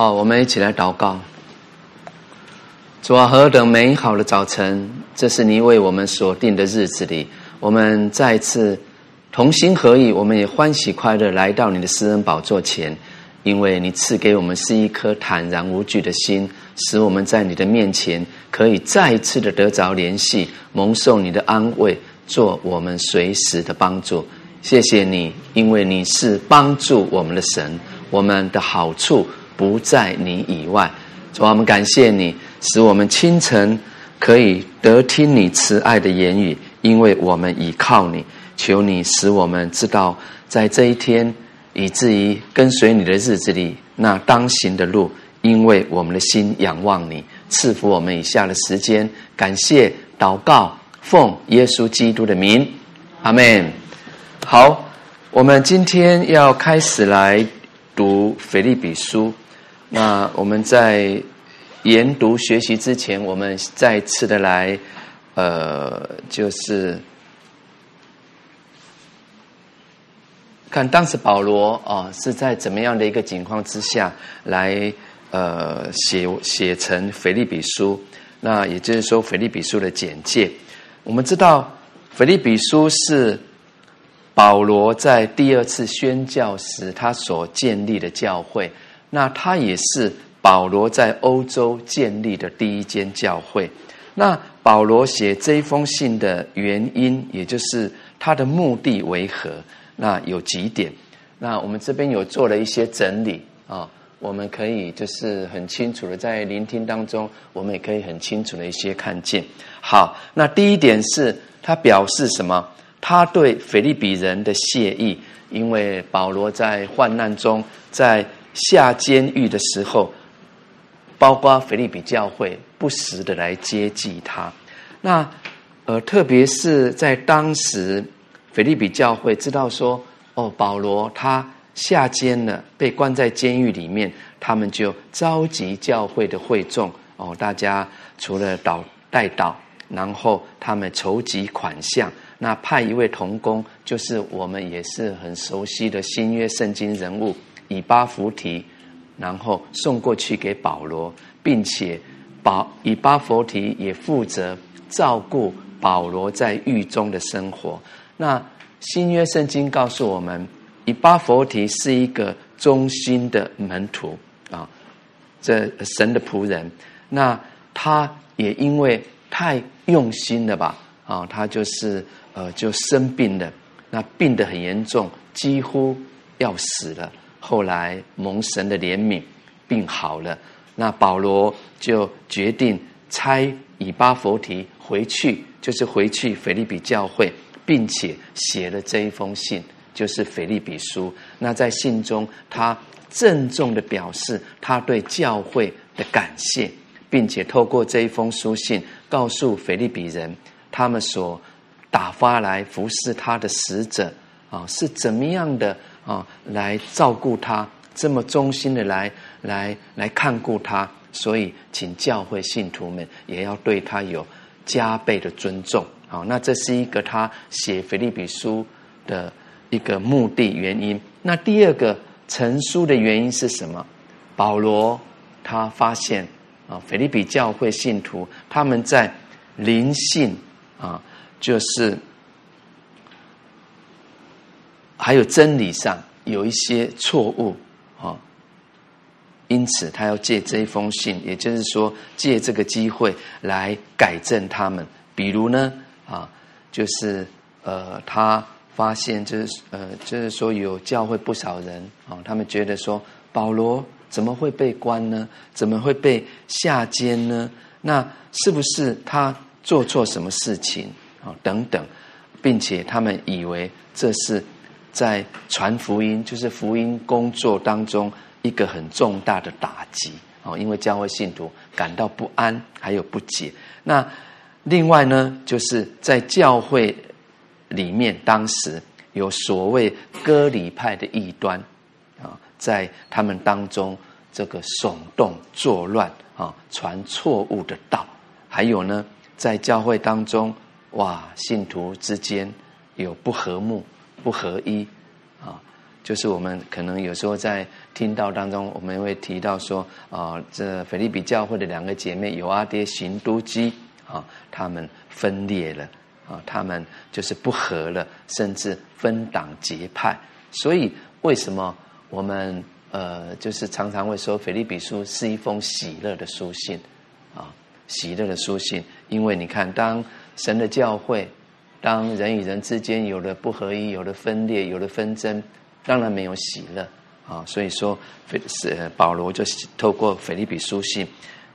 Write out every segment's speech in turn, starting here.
好，我们一起来祷告。主啊，何等美好的早晨！这是你为我们所定的日子里，我们再次同心合意，我们也欢喜快乐来到你的施恩宝座前，因为你赐给我们是一颗坦然无惧的心，使我们在你的面前可以再一次的得着联系，蒙受你的安慰，做我们随时的帮助。谢谢你，因为你是帮助我们的神，我们的好处。不在你以外，主啊，我们感谢你，使我们清晨可以得听你慈爱的言语，因为我们倚靠你。求你使我们知道，在这一天，以至于跟随你的日子里，那当行的路，因为我们的心仰望你，赐福我们以下的时间。感谢祷告，奉耶稣基督的名，阿门。好，我们今天要开始来读腓立比书。那我们在研读学习之前，我们再次的来，呃，就是看当时保罗啊是在怎么样的一个情况之下来呃写写成腓立比书。那也就是说，腓立比书的简介。我们知道，腓立比书是保罗在第二次宣教时他所建立的教会。那他也是保罗在欧洲建立的第一间教会。那保罗写这封信的原因，也就是他的目的为何？那有几点。那我们这边有做了一些整理啊，我们可以就是很清楚的在聆听当中，我们也可以很清楚的一些看见。好，那第一点是他表示什么？他对腓利比人的谢意，因为保罗在患难中，在下监狱的时候，包括腓利比教会不时的来接济他。那呃，特别是在当时，腓利比教会知道说，哦，保罗他下监了，被关在监狱里面，他们就召集教会的会众，哦，大家除了祷代祷，然后他们筹集款项，那派一位童工，就是我们也是很熟悉的新约圣经人物。以巴弗提，然后送过去给保罗，并且保以巴弗提也负责照顾保罗在狱中的生活。那新约圣经告诉我们，以巴弗提是一个忠心的门徒啊，这神的仆人。那他也因为太用心了吧啊，他就是呃就生病了，那病得很严重，几乎要死了。后来蒙神的怜悯，病好了，那保罗就决定差以巴弗提回去，就是回去腓利比教会，并且写了这一封信，就是腓利比书。那在信中，他郑重的表示他对教会的感谢，并且透过这一封书信，告诉腓利比人，他们所打发来服侍他的使者啊，是怎么样的。啊，来照顾他，这么忠心的来来来看顾他，所以请教会信徒们也要对他有加倍的尊重。好，那这是一个他写腓立比书的一个目的原因。那第二个成书的原因是什么？保罗他发现啊，腓立比教会信徒他们在灵性啊，就是。还有真理上有一些错误啊，因此他要借这一封信，也就是说借这个机会来改正他们。比如呢，啊，就是呃，他发现，就是呃，就是说有教会不少人啊，他们觉得说保罗怎么会被关呢？怎么会被下监呢？那是不是他做错什么事情啊？等等，并且他们以为这是在传福音，就是福音工作当中一个很重大的打击啊，因为教会信徒感到不安还有不解。那另外呢，就是在教会。里面当时有所谓割礼派的异端啊，在他们当中这个耸动作乱啊，传错误的道，还有呢，在教会当中哇，信徒之间有不和睦、不合一啊，就是我们可能有时候在听到当中，我们会提到说啊，这腓利比教会的两个姐妹有阿爹、行都基啊，他们分裂了。啊，他们就是不和了，甚至分党结派。所以，为什么我们呃，就是常常会说，腓利比书是一封喜乐的书信啊，喜乐的书信。因为你看，当神的教会，当人与人之间有了不合一，有了分裂，有了纷争，当然没有喜乐啊。所以说，腓是保罗就透过腓立比书信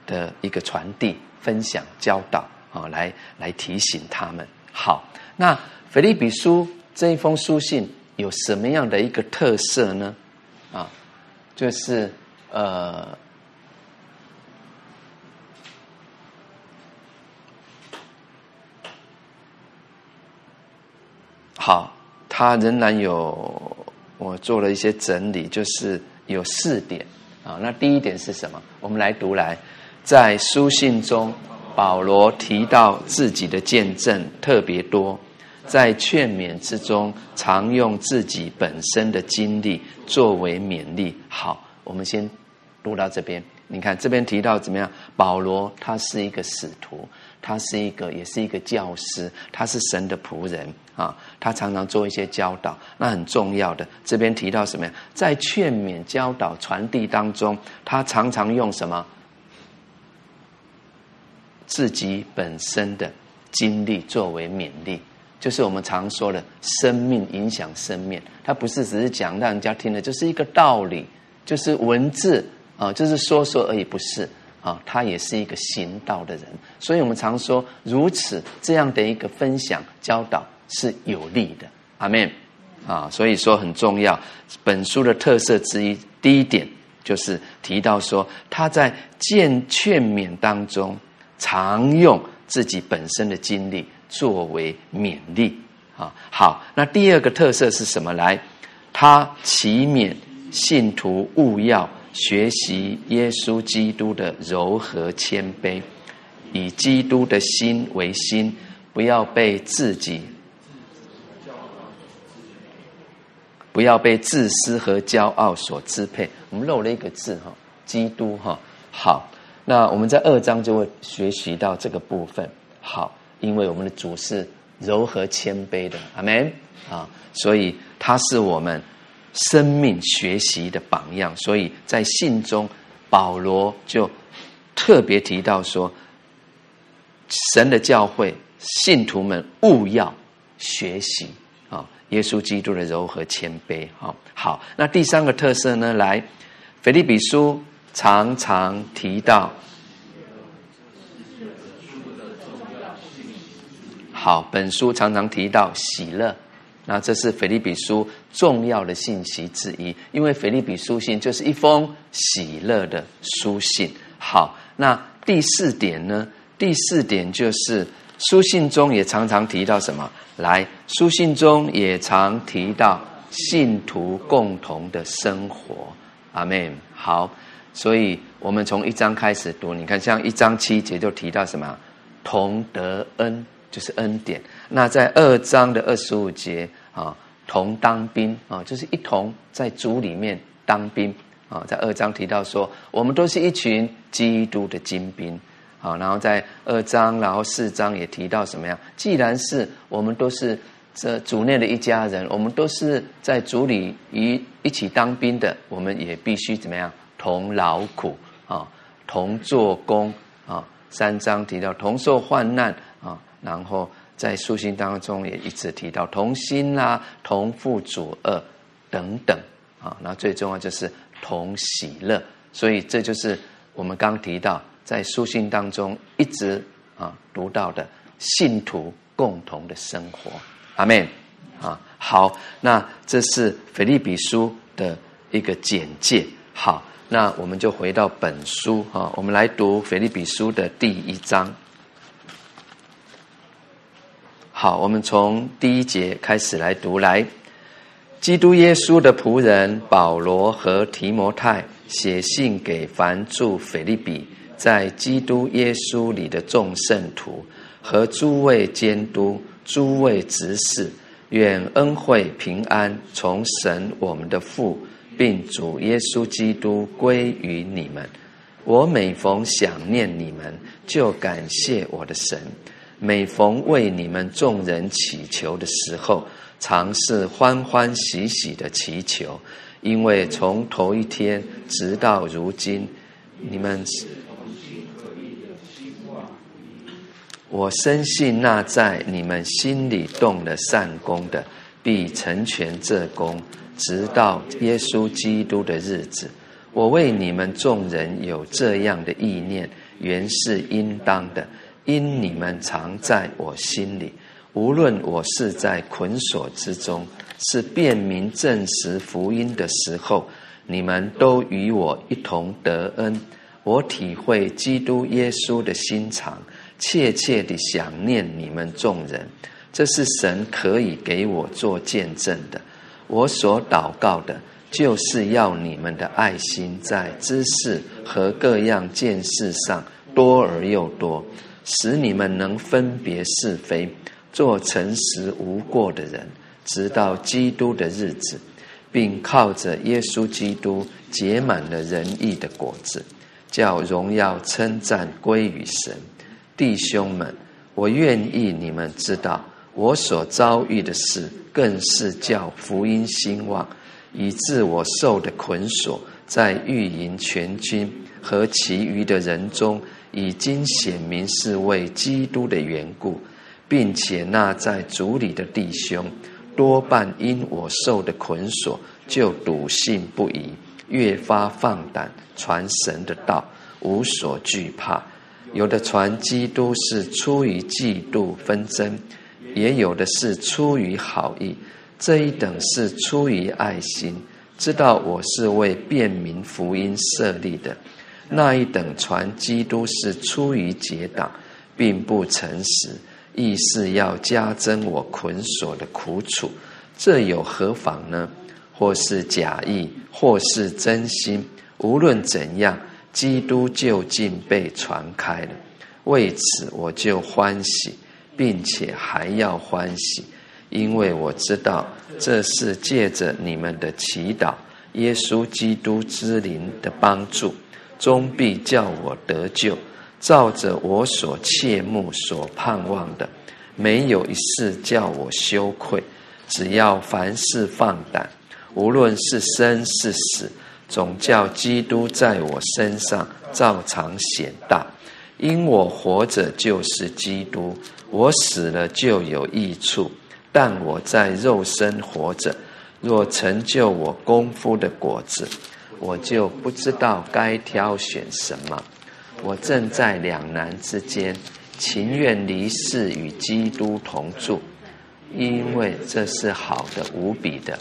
的一个传递、分享、教导啊，来来提醒他们。好，那腓立比书这一封书信有什么样的一个特色呢？啊，就是呃，好，它仍然有我做了一些整理，就是有四点啊。那第一点是什么？我们来读来，在书信中。保罗提到自己的见证特别多，在劝勉之中，常用自己本身的经历作为勉励。好，我们先读到这边。你看这边提到怎么样？保罗他是一个使徒，他是一个，也是一个教师，他是神的仆人啊。他常常做一些教导，那很重要的。这边提到什么呀？在劝勉、教导、传递当中，他常常用什么？自己本身的经历作为勉励，就是我们常说的生命影响生命。他不是只是讲让人家听的，就是一个道理，就是文字啊，就是说说而已，不是啊。他也是一个行道的人，所以我们常说如此这样的一个分享教导是有利的。阿门啊，所以说很重要。本书的特色之一，第一点就是提到说他在见劝勉当中。常用自己本身的经历作为勉励啊。好，那第二个特色是什么？来，他期勉信徒务要学习耶稣基督的柔和谦卑，以基督的心为心，不要被自己，不要被自私和骄傲所支配。我们漏了一个字哈，基督哈。好。那我们在二章就会学习到这个部分。好，因为我们的主是柔和谦卑的，阿门啊，所以他是我们生命学习的榜样。所以在信中，保罗就特别提到说，神的教会信徒们务要学习，耶稣基督的柔和谦卑。好，好，那第三个特色呢？来，腓立比书。常常提到，好，本书常常提到喜乐，那这是腓立比书重要的信息之一，因为腓立比书信就是一封喜乐的书信。好，那第四点呢？第四点就是书信中也常常提到什么？来，书信中也常提到信徒共同的生活。阿门。好。所以，我们从一章开始读，你看，像一章七节就提到什么？同得恩，就是恩典。那在二章的二十五节啊，同当兵啊，就是一同在主里面当兵啊。在二章提到说，我们都是一群基督的精兵啊。然后在二章，然后四章也提到什么样？既然是我们都是这主内的一家人，我们都是在主里一一起当兵的，我们也必须怎么样？同劳苦啊，同做工啊，三章提到同受患难啊，然后在书信当中也一直提到同心啦、同负主轭等等啊。那最重要就是同喜乐，所以这就是我们刚提到在书信当中一直啊读到的信徒共同的生活。阿门啊。好，那这是腓利比书的一个简介。好，那我们就回到本书哈，我们来读腓利比书的第一章。好，我们从第一节开始来读来。基督耶稣的仆人保罗和提摩太写信给凡住腓利比，在基督耶稣里的众圣徒和诸位监督、诸位执事，愿恩惠平安从神我们的父，并主耶稣基督归于你们。我每逢想念你们，就感谢我的神。每逢为你们众人祈求的时候，常是欢欢喜喜的祈求，因为从头一天直到如今，你们，我深信那在你们心里动了善工的，必成全这工，直到耶稣基督的日子。我为你们众人有这样的意念，原是应当的。因你们常在我心里，无论我是在捆锁之中，是辨明证实福音的时候，你们都与我一同得恩。我体会基督耶稣的心肠，切切地想念你们众人。这是神可以给我做见证的。我所祷告的，就是要你们的爱心在知识和各样见识上多而又多。使你们能分别是非，做诚实无过的人，直到基督的日子，并靠着耶稣基督结满了仁义的果子，叫荣耀称赞归于神。弟兄们，我愿意你们知道，我所遭遇的事，更是叫福音兴旺，以致我受的捆锁，在御营全军和其余的人中。已经显明是为基督的缘故，并且那在主里的弟兄，多半因我受的捆锁，就笃信不疑，越发放胆传神的道，无所惧怕。有的传基督是出于嫉妒纷争，也有的是出于好意，这一等是出于爱心，知道我是为便民福音设立的。那一等传基督是出于结党，并不诚实，意是要加增我捆锁的苦楚，这有何妨呢？或是假意，或是真心，无论怎样，基督就近被传开了。为此，我就欢喜，并且还要欢喜，因为我知道这是借着你们的祈祷，耶稣基督之灵的帮助。终必叫我得救，照着我所切慕、所盼望的，没有一事叫我羞愧。只要凡事放胆，无论是生是死，总叫基督在我身上照常显大。因我活着就是基督，我死了就有益处。但我在肉身活着，若成就我功夫的果子。我就不知道该挑选什么，我正在两难之间，情愿离世与基督同住，因为这是好的无比的。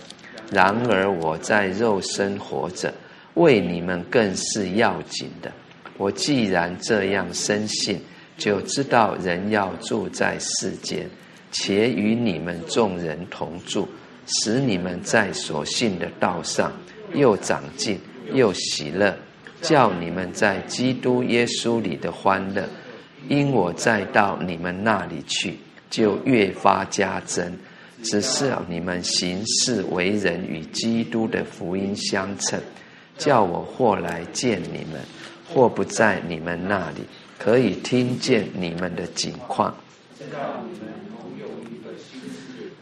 然而我在肉身活着，为你们更是要紧的。我既然这样深信，就知道人要住在世间，且与你们众人同住，使你们在所信的道上。又长进，又喜乐，叫你们在基督耶稣里的欢乐，因我再到你们那里去，就越发加增。只是你们行事为人与基督的福音相称，叫我或来见你们，或不在你们那里，可以听见你们的景况，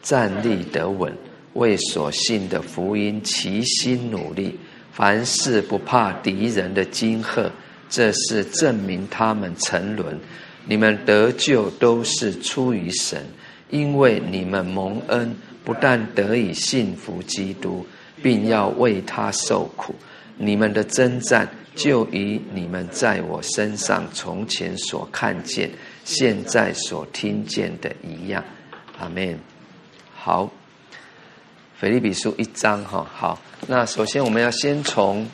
站立得稳。为所信的福音齐心努力，凡事不怕敌人的惊吓，这是证明他们沉沦。你们得救都是出于神，因为你们蒙恩，不但得以信服基督，并要为他受苦。你们的征战，就与你们在我身上从前所看见、现在所听见的一样。阿门。好，腓利比书一章哈。好，那首先我们要先从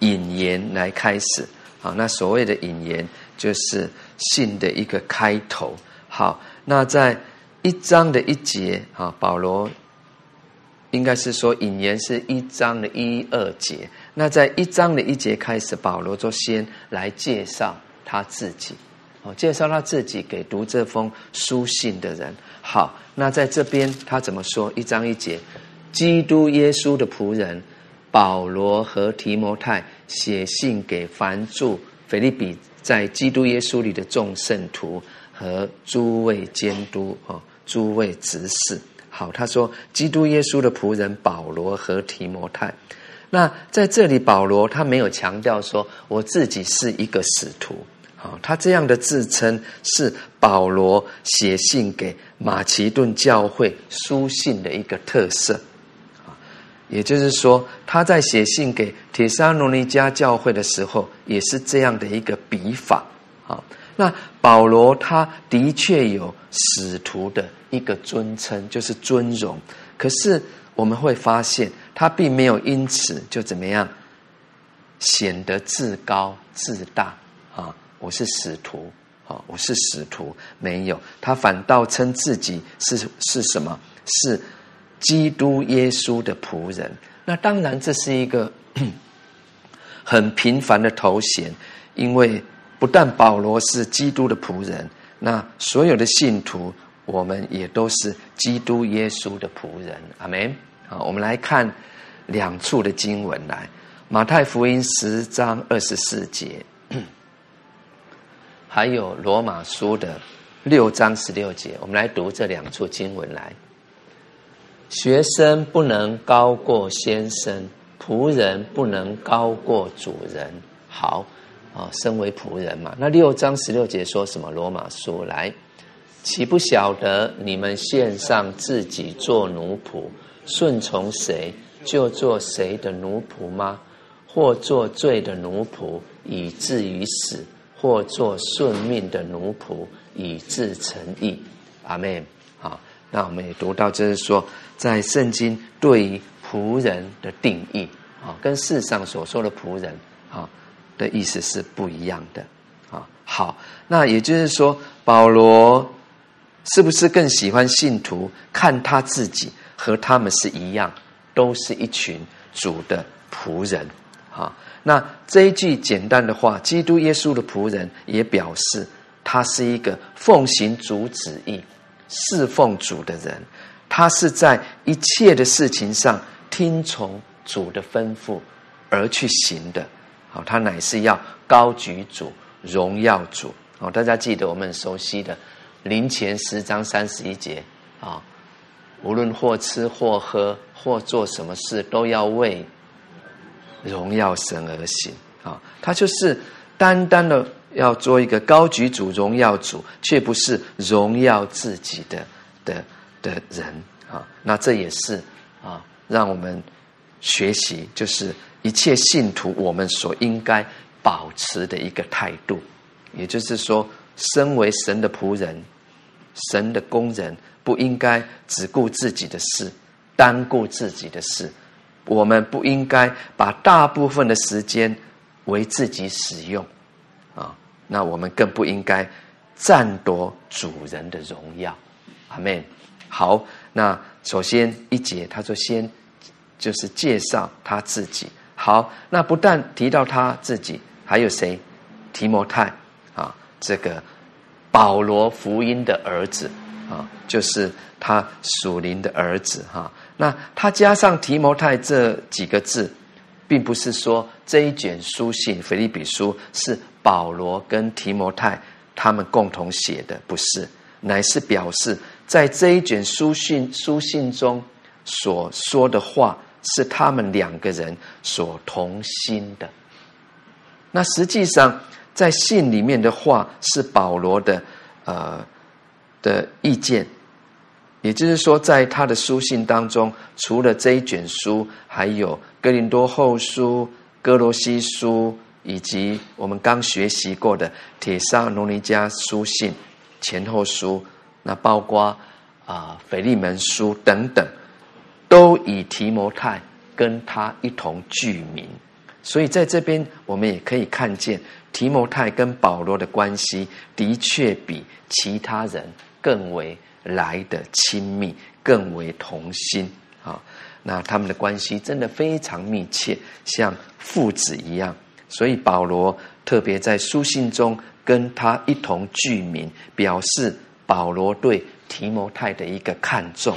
引言来开始。好，那所谓的引言，就是信的一个开头。好，那在一章的一节啊，保罗应该是说引言是一章的一二节。那在一章的一节开始，保罗就先来介绍他自己，哦，介绍他自己给读这封书信的人。好，那在这边他怎么说？一章一节，基督耶稣的仆人保罗和提摩太写信给凡住腓利比在基督耶稣里的众圣徒和诸位监督啊，诸位执事。好，他说基督耶稣的仆人保罗和提摩太。那在这里，保罗他没有强调说我自己是一个使徒，啊，他这样的自称是保罗写信给马其顿教会书信的一个特色，啊，也就是说他在写信给帖撒罗尼迦教会的时候，也是这样的一个笔法，啊，那保罗他的确有使徒的一个尊称，就是尊荣，可是我们会发现。他并没有因此就怎么样显得自高自大啊！我是使徒啊！我是使徒，没有，他反倒称自己是是什么？是基督耶稣的仆人。那当然，这是一个 很平凡的头衔，因为不但保罗是基督的仆人，那所有的信徒，我们也都是基督耶稣的仆人。阿门。好，我们来看。两处的经文来，马太福音十章二十四节，还有罗马书的六章十六节，我们来读这两处经文来。学生不能高过先生，仆人不能高过主人。好啊，身为仆人嘛，那六章十六节说什么？罗马书来，岂不晓得你们献上自己做奴仆，顺从谁？就做谁的奴仆吗？或做罪的奴仆，以至于死；或做顺命的奴仆，以致成义。阿门。好，那我们也读到，就是说，在圣经对于仆人的定义啊，跟世上所说的仆人的意思是不一样的啊。好，那也就是说，保罗是不是更喜欢信徒看他自己和他们是一样？都是一群主的仆人，啊，那这一句简单的话，基督耶稣的仆人也表示他是一个奉行主旨意、侍奉主的人，他是在一切的事情上听从主的吩咐而去行的，好，他乃是要高举主、荣耀主，好，大家记得我们很熟悉的林前十章三十一节啊。无论或吃或喝或做什么事，都要为荣耀神而行啊！他就是单单的要做一个高举主、荣耀主，却不是荣耀自己的的的人啊！那这也是啊，让我们学习，就是一切信徒我们所应该保持的一个态度。也就是说，身为神的仆人，神的工人。不应该只顾自己的事，单顾自己的事。我们不应该把大部分的时间为自己使用，啊，那我们更不应该占夺主人的荣耀。阿门。好，那首先一节，他说先就是介绍他自己。好，那不但提到他自己，还有谁？提摩太啊，这个保罗福音的儿子。啊，就是他属灵的儿子哈。那他加上提摩太这几个字，并不是说这一卷书信腓立比书是保罗跟提摩太他们共同写的，不是，乃是表示在这一卷书信书信中所说的话是他们两个人所同心的。那实际上在信里面的话是保罗的，呃。的意见。也就是说，在他的书信当中，除了这一卷书，还有哥林多后书、哥罗西书，以及我们刚学习过的帖撒罗尼加书信前后书，那包括啊腓利门书等等，都以提摩太跟他一同具名。所以在这边，我们也可以看见提摩太跟保罗的关系，的确比其他人更为。来的亲密，更为同心啊！那他们的关系真的非常密切，像父子一样。所以保罗特别在书信中跟他一同具名，表示保罗对提摩太的一个看重。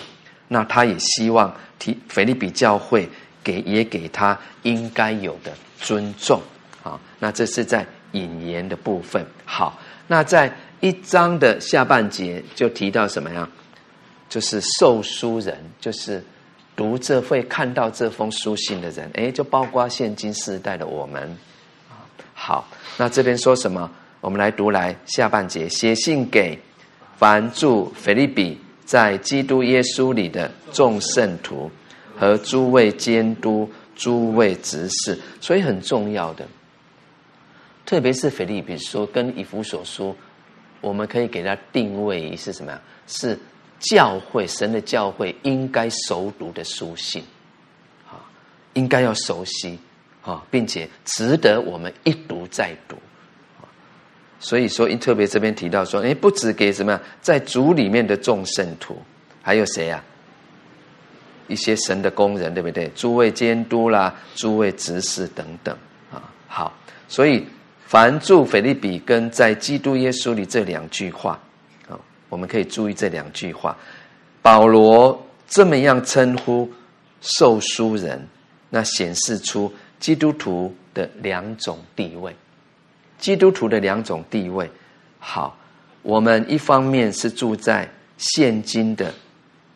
那他也希望提腓利比教会给也给他应该有的尊重啊！那这是在引言的部分。好，那在。一章的下半节就提到什么呀？就是受书人，就是读这会看到这封书信的人，诶，就包括现今世代的我们。好，那这边说什么？我们来读来下半节，写信给凡住腓利比，在基督耶稣里的众圣徒和诸位监督、诸位执事，所以很重要的，特别是腓利比书跟以弗所书。我们可以给他定位是什么呀？是教会，神的教会应该熟读的书信，啊，应该要熟悉啊，并且值得我们一读再读。所以说，特别这边提到说，哎，不止给什么呀，在主里面的众圣徒，还有谁呀？一些神的工人，对不对？诸位监督啦，诸位执事等等啊。好，所以。凡住腓立比跟在基督耶稣里这两句话，啊，我们可以注意这两句话。保罗这么样称呼受书人，那显示出基督徒的两种地位。基督徒的两种地位，好，我们一方面是住在现今的，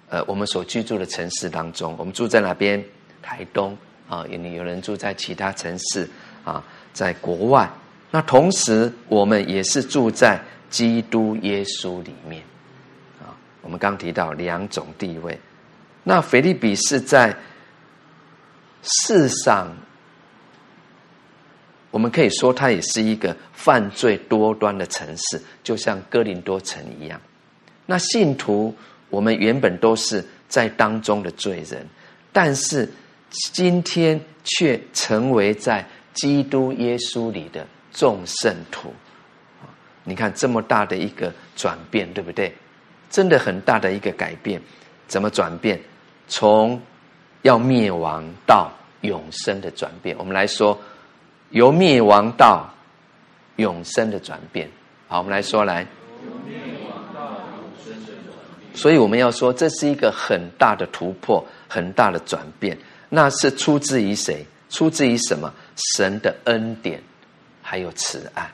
呃，我们所居住的城市当中。我们住在哪边？台东啊，有有人住在其他城市啊，在国外。那同时，我们也是住在基督耶稣里面，啊，我们刚提到两种地位。那腓利比是在世上，我们可以说它也是一个犯罪多端的城市，就像哥林多城一样。那信徒，我们原本都是在当中的罪人，但是今天却成为在基督耶稣里的。众圣徒，你看这么大的一个转变，对不对？真的很大的一个改变。怎么转变？从要灭亡到永生的转变。我们来说，由灭亡到永生的转变。好，我们来说来。所以我们要说，这是一个很大的突破，很大的转变。那是出自于谁？出自于什么？神的恩典。还有慈爱，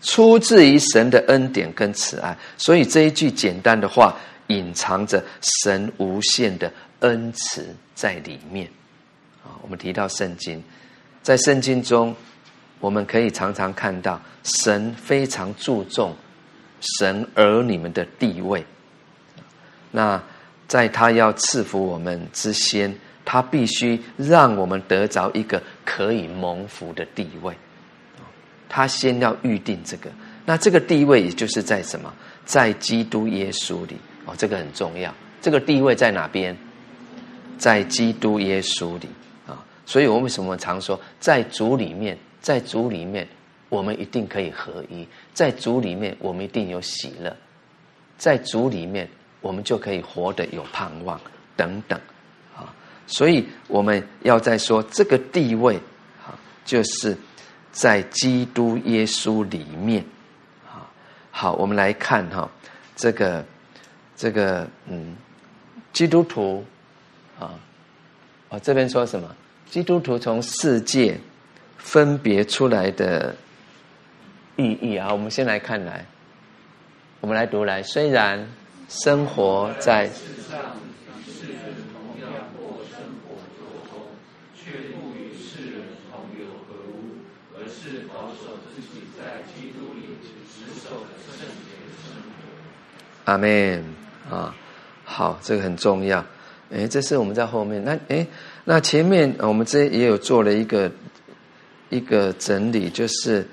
出自于神的恩典跟慈爱，所以这一句简单的话，隐藏着神无限的恩慈在里面。啊，我们提到圣经，在圣经中，我们可以常常看到神非常注重神儿女们的地位。那在他要赐福我们之先，他必须让我们得着一个可以蒙福的地位。他先要预定这个，那这个地位也就是在什么？在基督耶稣里哦，这个很重要。这个地位在哪边？在基督耶稣里。所以我为什么常说，在主里面，在主里面，我们一定可以合一；在主里面，我们一定有喜乐；在主里面，我们就可以活得有盼望等等啊。所以我们要再说这个地位啊，就是。在基督耶稣里面，啊，好，我们来看哈，这个，这个，嗯，基督徒，啊，哦，这边说什么？基督徒从世界分别出来的意义啊我们先来看来我们来读来虽然生活在世上与世人同样或生活着却不与世人同流合污而是保守自己在基督里只守圣洁的生命阿妹啊好这个很重要诶这是我们在后面那诶那前面我们这也有做了一个一个整理，就是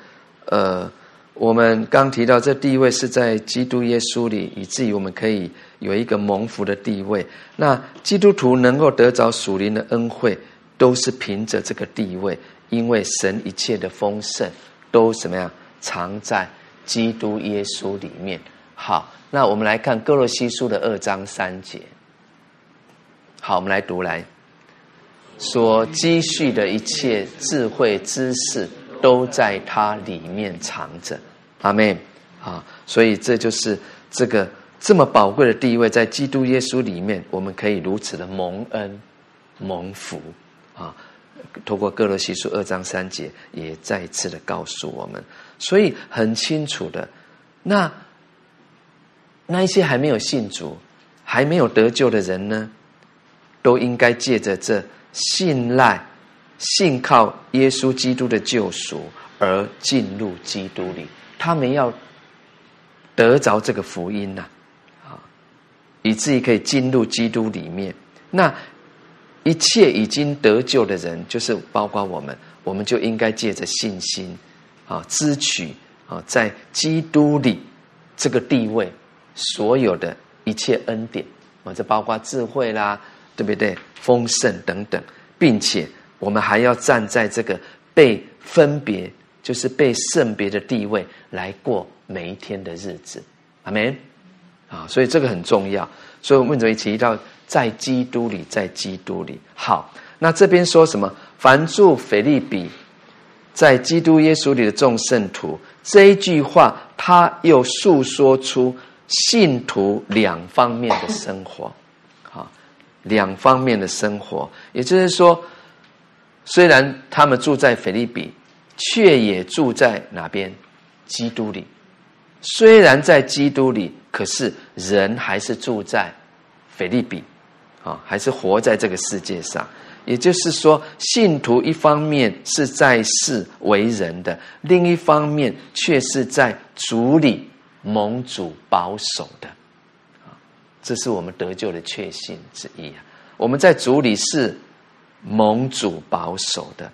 呃，我们刚提到这地位是在基督耶稣里，以至于我们可以有一个蒙福的地位。那基督徒能够得着属灵的恩惠，都是凭着这个地位，因为神一切的丰盛都怎么样藏在基督耶稣里面。好，那我们来看歌罗西书的二章三节。好，我们来读来，所积蓄的一切智慧知识，都在它里面藏着。阿门。啊，所以这就是这个这么宝贵的地位，在基督耶稣里面，我们可以如此的蒙恩、蒙福。啊，透过各罗西书二章三节，也再次的告诉我们，所以很清楚的，那那一些还没有信主、还没有得救的人呢？都应该借着这信赖、信靠耶稣基督的救赎而进入基督里。他们要得着这个福音呐，啊，以至于可以进入基督里面。那一切已经得救的人，就是包括我们，我们就应该借着信心啊，支取啊，在基督里这个地位，所有的一切恩典啊，这包括智慧啦。对不对？丰盛等等，并且我们还要站在这个被分别，就是被圣别的地位来过每一天的日子。阿门。啊，所以这个很重要。所以我们这里提到在基督里，在基督里。好，那这边说什么？凡住腓利比，在基督耶稣里的众圣徒，这一句话，他又诉说出信徒两方面的生活。两方面的生活，也就是说，虽然他们住在腓立比，却也住在哪边？基督里。虽然在基督里，可是人还是住在腓立比，啊，还是活在这个世界上。也就是说，信徒一方面是在世为人的，另一方面却是在主里蒙主保守的。这是我们得救的确信之一啊！我们在主里是盟主保守的，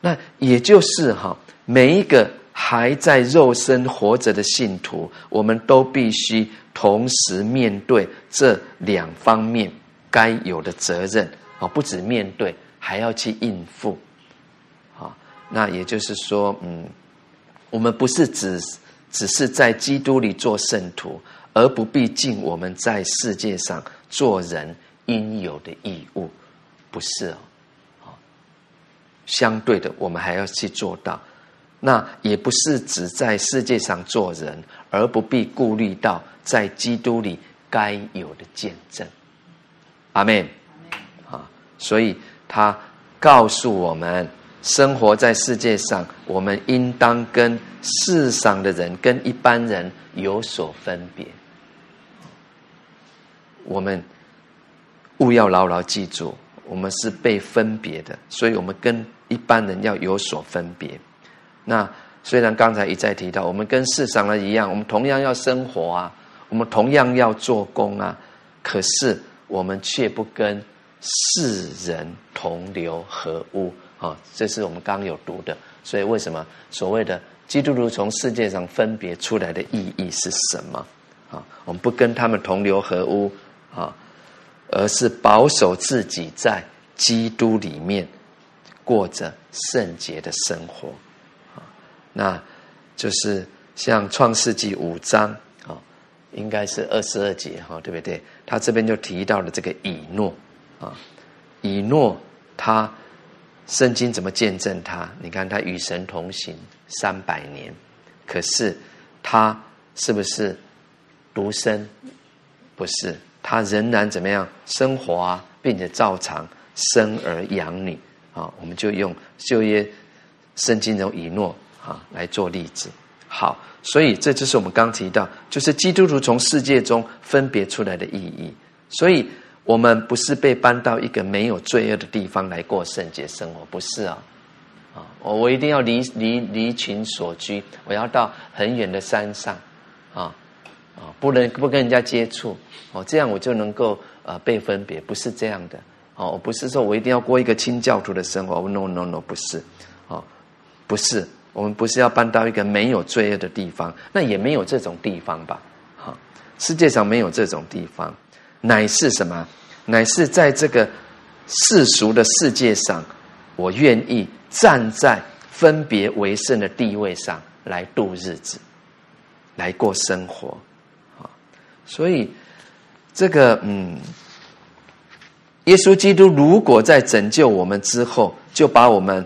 那也就是哈，每一个还在肉身活着的信徒，我们都必须同时面对这两方面该有的责任啊！不止面对，还要去应付啊！那也就是说，嗯，我们不是只只是在基督里做圣徒。而不必尽我们在世界上做人应有的义务，不是哦。相对的，我们还要去做到。那也不是只在世界上做人，而不必顾虑到在基督里该有的见证。阿门。啊，所以他告诉我们，生活在世界上，我们应当跟世上的人、跟一般人有所分别。我们务要牢牢记住，我们是被分别的，所以我们跟一般人要有所分别。那虽然刚才一再提到，我们跟世上人一样，我们同样要生活啊，我们同样要做工啊，可是我们却不跟世人同流合污啊！这是我们刚有读的。所以为什么所谓的基督徒从世界上分别出来的意义是什么？啊，我们不跟他们同流合污。啊，而是保守自己在基督里面过着圣洁的生活，啊，那就是像创世纪五章啊，应该是二十二节哈，对不对？他这边就提到了这个以诺啊，以诺他圣经怎么见证他？你看他与神同行三百年，可是他是不是独身？不是。他仍然怎么样生活啊，并且照常生儿养女啊，我们就用旧约圣经中以诺啊来做例子。好，所以这就是我们刚提到，就是基督徒从世界中分别出来的意义。所以，我们不是被搬到一个没有罪恶的地方来过圣洁生活，不是啊，啊，我我一定要离离离群索居，我要到很远的山上啊。啊，不能不跟人家接触哦，这样我就能够呃被分别，不是这样的哦，我不是说我一定要过一个清教徒的生活，no no no，不是，哦，不是，我们不是要搬到一个没有罪恶的地方，那也没有这种地方吧，哈，世界上没有这种地方，乃是什么？乃是在这个世俗的世界上，我愿意站在分别为圣的地位上来度日子，来过生活。所以，这个嗯，耶稣基督如果在拯救我们之后，就把我们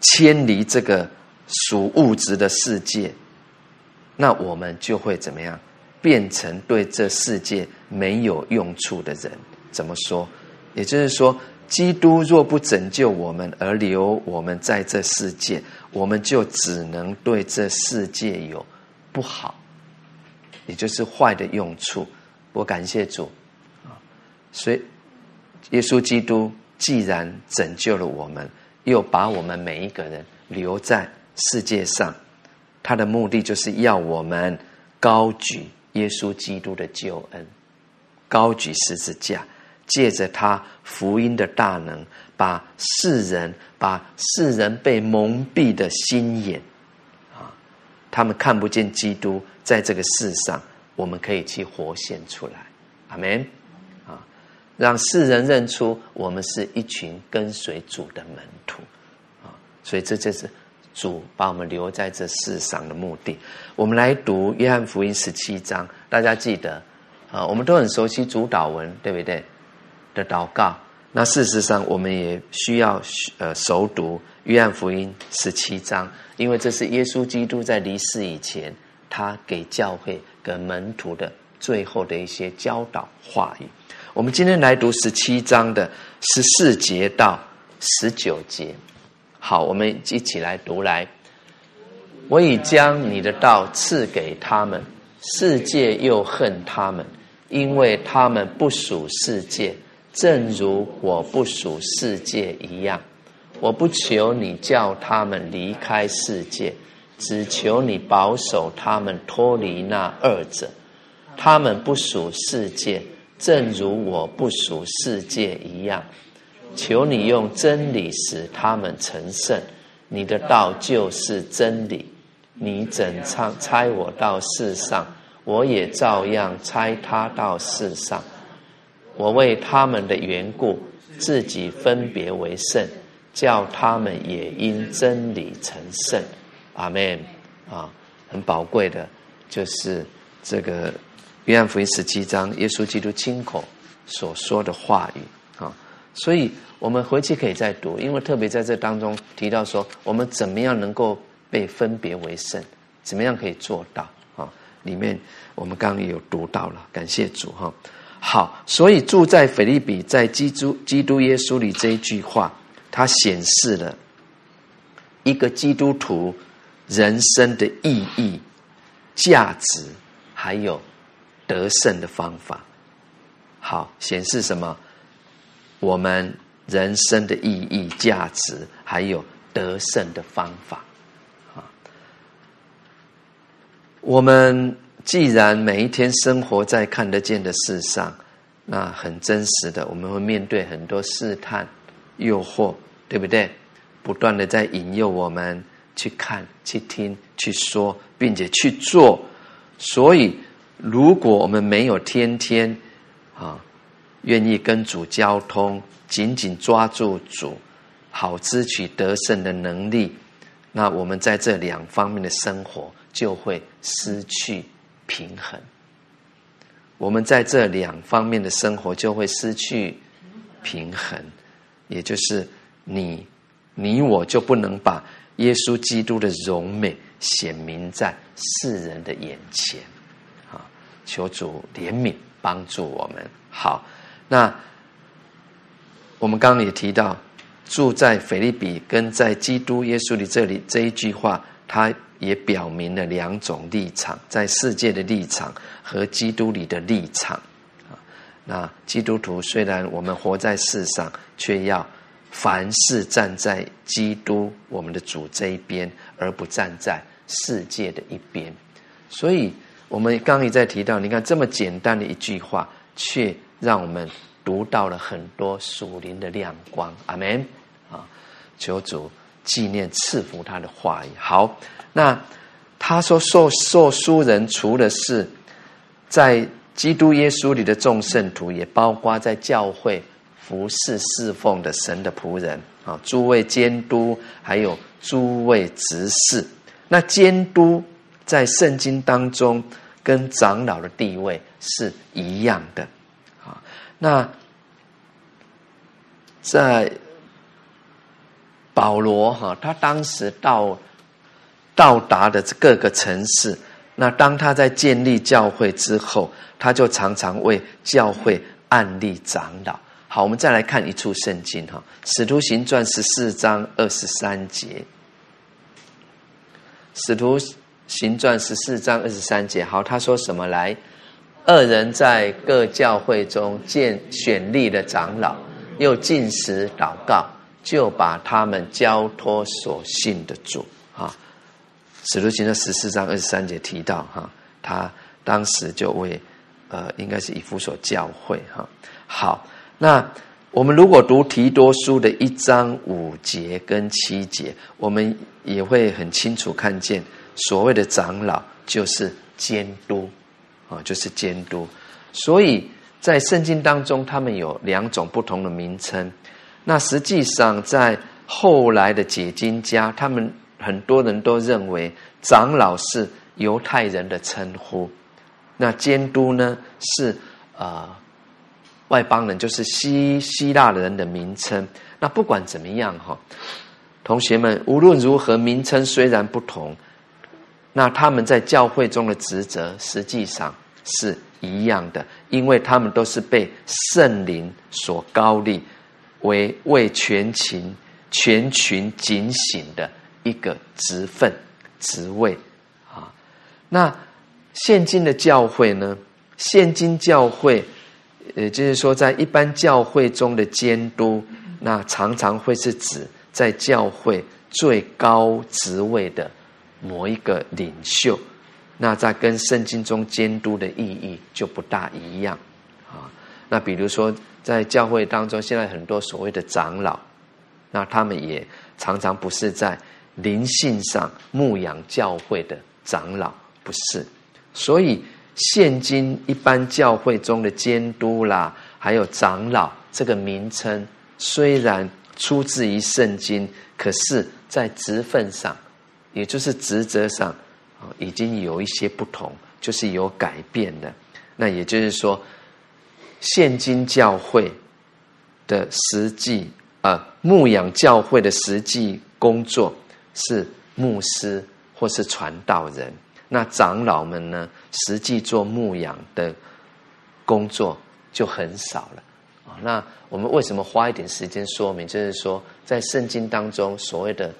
迁离这个属物质的世界，那我们就会怎么样？变成对这世界没有用处的人。怎么说？也就是说，基督若不拯救我们，而留我们在这世界，我们就只能对这世界有不好。也就是坏的用处，我感谢主啊！所以，耶稣基督既然拯救了我们，又把我们每一个人留在世界上，他的目的就是要我们高举耶稣基督的救恩，高举十字架，借着他福音的大能，把世人，把世人被蒙蔽的心眼。啊他们看不见基督在这个世上，我们可以去活现出来，阿门啊！让世人认出我们是一群跟随主的门徒啊！所以这就是主把我们留在这世上的目的。我们来读约翰福音十七章，大家记得啊，我们都很熟悉主祷文，对不对？的祷告。那事实上，我们也需要呃熟读约翰福音十七章。因为这是耶稣基督在离世以前，他给教会跟门徒的最后的一些教导话语。我们今天来读十七章的十四节到十九节。好，我们一起来读来。我已将你的道赐给他们，世界又恨他们，因为他们不属世界，正如我不属世界一样。我不求你叫他们离开世界，只求你保守他们脱离那二者。他们不属世界，正如我不属世界一样。求你用真理使他们成圣。你的道就是真理。你怎差差我到世上，我也照样差他到世上。我为他们的缘故，自己分别为圣。叫他们也因真理成圣，阿门啊！很宝贵的，就是这个约翰福音十七章，耶稣基督亲口所说的话语啊。所以我们回去可以再读，因为特别在这当中提到说，我们怎么样能够被分别为圣，怎么样可以做到啊？里面我们刚刚也有读到了，感谢主哈。好，所以住在腓利比，在基督基督耶稣里这一句话。它显示了一个基督徒人生的意义、价值，还有得胜的方法。好，显示什么？我们人生的意义、价值，还有得胜的方法。啊，我们既然每一天生活在看得见的世上，那很真实的，我们会面对很多试探、诱惑。对不对？不断的在引诱我们去看、去听、去说，并且去做。所以，如果我们没有天天啊，愿意跟主交通，紧紧抓住主，好支取得胜的能力，那我们在这两方面的生活就会失去平衡。我们在这两方面的生活就会失去平衡，也就是。你，你我就不能把耶稣基督的荣美显明在世人的眼前，啊！求主怜悯帮助我们。好，那我们刚刚也提到，住在腓立比跟在基督耶稣里这里这一句话，它也表明了两种立场：在世界的立场和基督里的立场。啊，那基督徒虽然我们活在世上，却要。凡是站在基督我们的主这一边，而不站在世界的一边。所以，我们刚刚一再提到，你看这么简单的一句话，却让我们读到了很多属灵的亮光。阿门啊！求主纪念赐福他的话语。好，那他说受受书人，除了是在基督耶稣里的众圣徒，也包括在教会服侍侍奉的神的仆人啊，诸位监督，还有诸位执事。那监督。在圣经当中，跟长老的地位是一样的，啊，那在保罗哈，他当时到到达的各个城市，那当他在建立教会之后，他就常常为教会按立长老。好，我们再来看一处圣经哈，《使徒行传》十四章二十三节，《使徒》。行传十四章二十三节，好，他说什么来？二人在各教会中见选立的长老，又进食祷告，就把他们交托所信的主。哈，使徒行传十四章二十三节提到，哈，他当时就为，呃，应该是以弗所教会，哈。好，那我们如果读提多书的一章五节跟七节，我们也会很清楚看见。所谓的长老就是监督，啊，就是监督。所以在圣经当中，他们有两种不同的名称。那实际上，在后来的解经家，他们很多人都认为长老是犹太人的称呼，那监督呢是啊、外邦人，就是希希腊人的名称。那不管怎么样哈，同学们，无论如何，名称虽然不同。那他们在教会中的职责实际上是一样的，因为他们都是被圣灵所高立，为为全群全群警醒的一个职分职位啊。那现今的教会呢？现今教会，也就是说，在一般教会中的监督，那常常会是指在教会最高职位的。某一个领袖，那在跟圣经中监督的意义就不大一样啊。那比如说，在教会当中，现在很多所谓的长老，那他们也常常不是在灵性上牧养教会的长老，不是。所以，现今一般教会中的监督啦，还有长老这个名称，虽然出自于圣经，可是在职份上。也就是职责上啊，已经有一些不同，就是有改变的。那也就是说，现今教会的实际啊，牧养教会的实际工作是牧师或是传道人。那长老们呢，实际做牧养的工作就很少了啊。那我们为什么花一点时间说明？就是说，在圣经当中所谓的。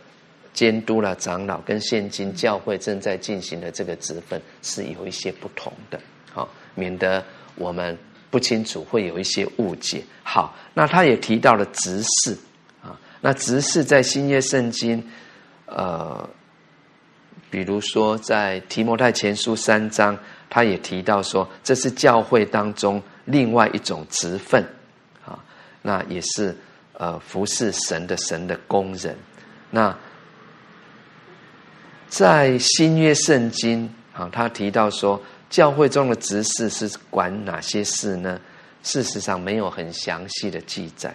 监督了长老跟现今教会正在进行的这个职分是有一些不同的，好，免得我们不清楚会有一些误解。好，那他也提到了执事啊，那执事在新约圣经，呃，比如说在提摩太前书三章，他也提到说，这是教会当中另外一种职分啊，那也是呃服侍神的神的工人，那。在新约圣经啊，他提到说，教会中的执事是管哪些事呢？事实上没有很详细的记载。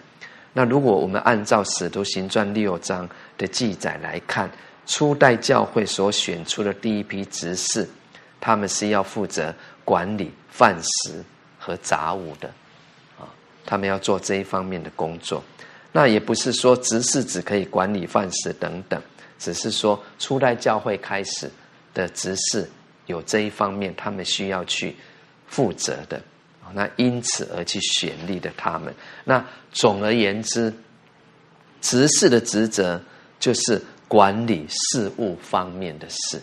那如果我们按照使徒行传六章的记载来看，初代教会所选出的第一批执事，他们是要负责管理饭食和杂物的啊，他们要做这一方面的工作。那也不是说执事只可以管理饭食等等。只是说，初代教会开始的执事有这一方面，他们需要去负责的，那因此而去选立的他们。那总而言之，执事的职责就是管理事务方面的事。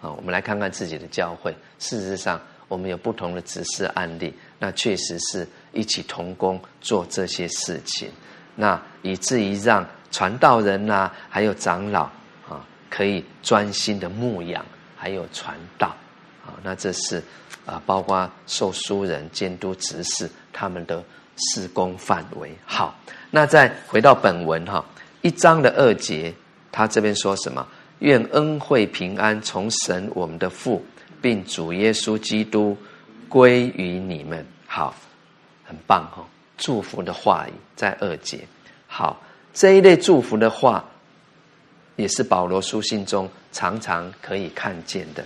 啊，我们来看看自己的教会。事实上，我们有不同的执事案例，那确实是一起同工做这些事情，那以至于让传道人呐、还有长老啊。可以专心的牧养，还有传道，啊，那这是啊，包括受书人、监督、执事他们的事工范围。好，那再回到本文哈，一章的二节，他这边说什么？愿恩惠平安从神我们的父，并主耶稣基督归于你们。好，很棒哈，祝福的话语在二节。好，这一类祝福的话，也是保罗书信中常常可以看见的。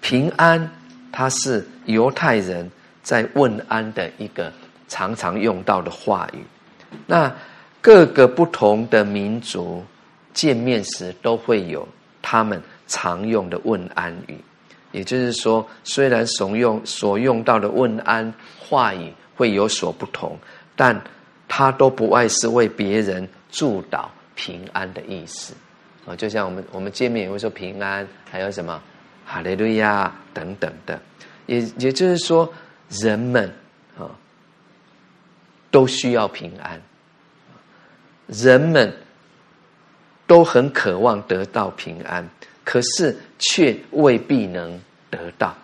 平安，它是犹太人在问安的一个常常用到的话语。那各个不同的民族。见面时都会有他们常用的问安语，也就是说，虽然所用所用到的问安话语会有所不同，但他都不外是为别人祝祷平安的意思啊。就像我们我们见面也会说平安，还有什么哈利路亚等等的，也也就是说，人们啊都需要平安，人们。都很渴望得到平安，可是却未必能得到。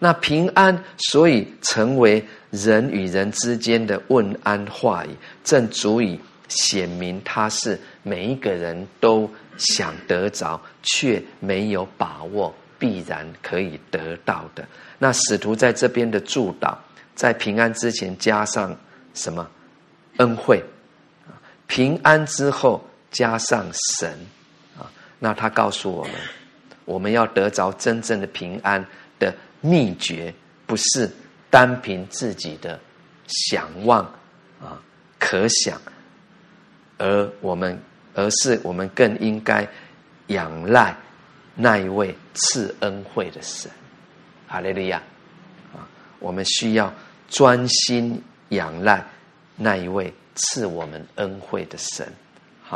那平安，所以成为人与人之间的问安话语，正足以显明他是每一个人都想得着，却没有把握必然可以得到的。那使徒在这边的祝祷，在平安之前加上什么？恩惠。平安之后。加上神啊，那他告诉我们，我们要得着真正的平安的秘诀，不是单凭自己的想望啊、可想，而我们，而是我们更应该仰赖那一位赐恩惠的神。哈利路亚啊！我们需要专心仰赖那一位赐我们恩惠的神。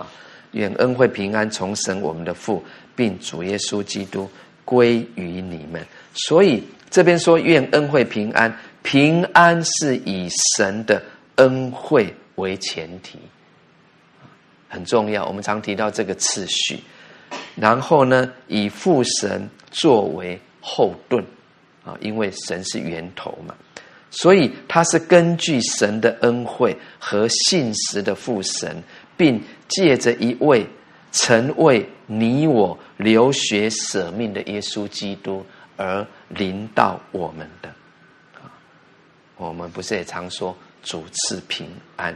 啊。愿恩惠平安从神我们的父，并主耶稣基督归于你们。所以这边说愿恩惠平安，平安是以神的恩惠为前提，很重要。我们常提到这个次序，然后呢，以父神作为后盾啊，因为神是源头嘛，所以他是根据神的恩惠和信实的父神。并借着一位曾为你我流血舍命的耶稣基督而临到我们的，我们不是也常说主赐平安？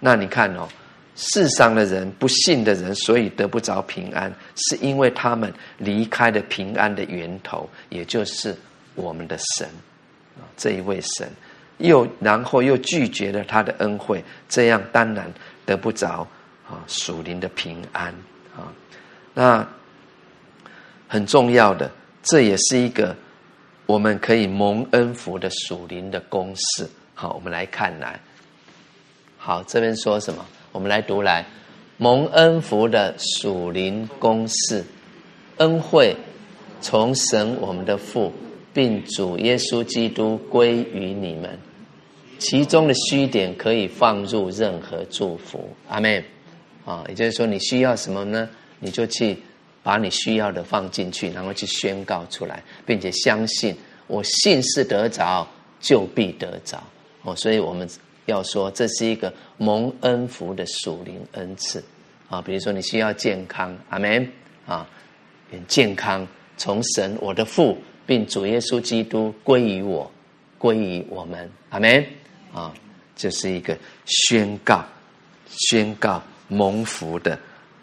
那你看哦，世上的人不信的人，所以得不着平安，是因为他们离开了平安的源头，也就是我们的神啊，这一位神，又然后又拒绝了他的恩惠，这样当然。得不着啊，属灵的平安啊，那很重要的，这也是一个我们可以蒙恩福的属灵的公式。好，我们来看来，好，这边说什么？我们来读来，蒙恩福的属灵公式，恩惠从神我们的父，并主耶稣基督归于你们。其中的虚点可以放入任何祝福，阿门。啊，也就是说，你需要什么呢？你就去把你需要的放进去，然后去宣告出来，并且相信，我信是得着，就必得着。哦，所以我们要说，这是一个蒙恩福的属灵恩赐。啊，比如说你需要健康，阿门。啊，愿健康从神我的父，并主耶稣基督归于我，归于我们，阿门。啊，这、就是一个宣告、宣告蒙福的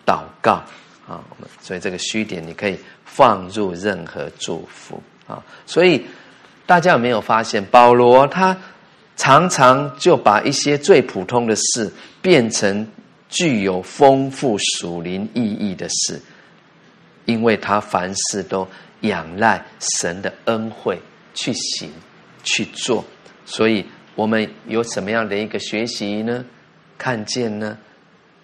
祷告啊。所以这个虚点你可以放入任何祝福啊。所以大家有没有发现，保罗他常常就把一些最普通的事变成具有丰富属灵意义的事，因为他凡事都仰赖神的恩惠去行去做，所以。我们有什么样的一个学习呢？看见呢？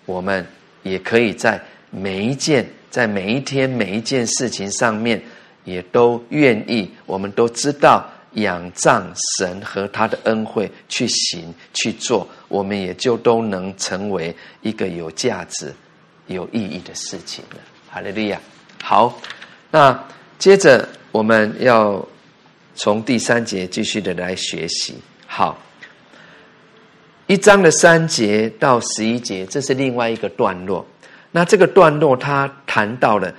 我们也可以在每一件、在每一天、每一件事情上面，也都愿意。我们都知道仰仗神和他的恩惠去行去做，我们也就都能成为一个有价值、有意义的事情了。哈利路亚！好，那接着我们要从第三节继续的来学习。好，一章的三节到十一节，这是另外一个段落。那这个段落，他谈到了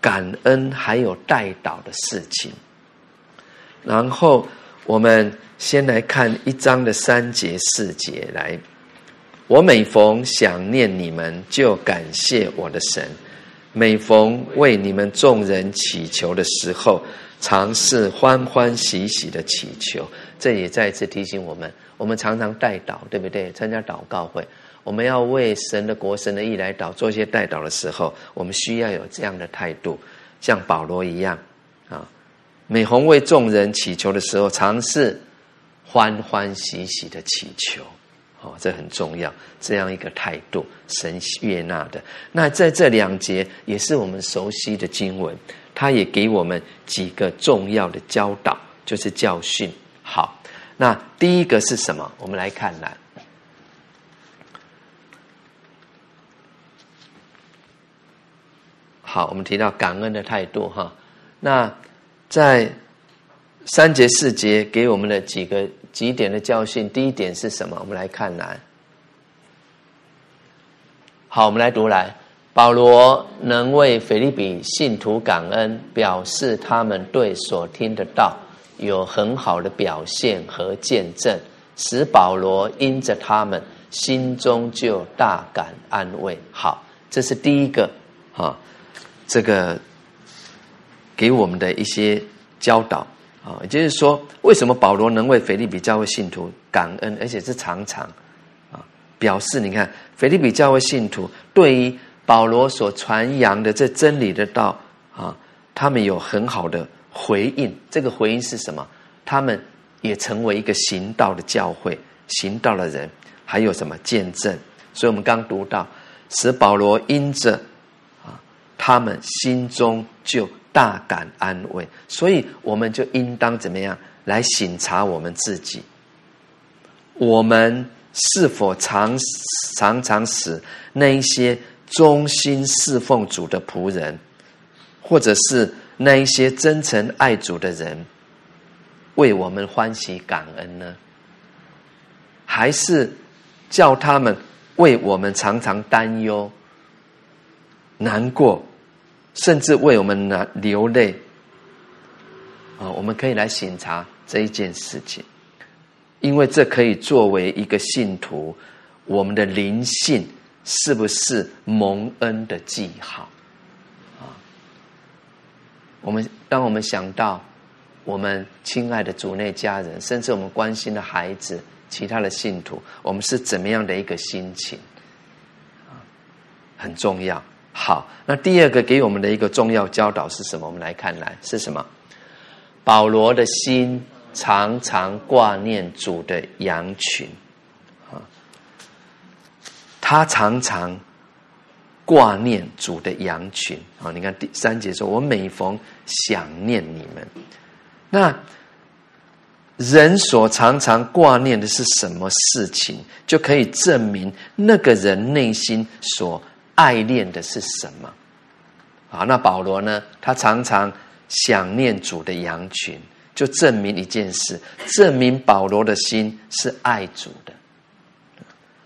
感恩还有代祷的事情。然后我们先来看一章的三节四节来。我每逢想念你们，就感谢我的神；每逢为你们众人祈求的时候，常是欢欢喜喜的祈求。这也再一次提醒我们：我们常常代祷，对不对？参加祷告会，我们要为神的国、神的意来祷，做一些代祷的时候，我们需要有这样的态度，像保罗一样啊。每逢为众人祈求的时候，常是欢欢喜喜的祈求。哦，这很重要，这样一个态度，神悦纳的。那在这两节也是我们熟悉的经文，他也给我们几个重要的教导，就是教训。好，那第一个是什么？我们来看呢。好，我们提到感恩的态度哈。那在三节四节给我们的几个。几点的教训？第一点是什么？我们来看来。好，我们来读来。保罗能为腓立比信徒感恩，表示他们对所听的道有很好的表现和见证，使保罗因着他们心中就大感安慰。好，这是第一个啊，这个给我们的一些教导。啊，也就是说，为什么保罗能为腓立比教会信徒感恩，而且是常常啊，表示你看腓立比教会信徒对于保罗所传扬的这真理的道啊，他们有很好的回应。这个回应是什么？他们也成为一个行道的教会，行道的人，还有什么见证？所以我们刚读到，使保罗因着啊，他们心中就。大感安慰，所以我们就应当怎么样来省察我们自己？我们是否常常常使那一些忠心侍奉主的仆人，或者是那一些真诚爱主的人，为我们欢喜感恩呢？还是叫他们为我们常常担忧、难过？甚至为我们难流泪啊！我们可以来省察这一件事情，因为这可以作为一个信徒，我们的灵性是不是蒙恩的记号？我们当我们想到我们亲爱的主内家人，甚至我们关心的孩子、其他的信徒，我们是怎么样的一个心情啊？很重要。好，那第二个给我们的一个重要教导是什么？我们来看来是什么？保罗的心常常挂念主的羊群，啊，他常常挂念主的羊群。啊，你看第三节说：“我每逢想念你们。”那人所常常挂念的是什么事情，就可以证明那个人内心所。爱恋的是什么？好，那保罗呢？他常常想念主的羊群，就证明一件事：证明保罗的心是爱主的，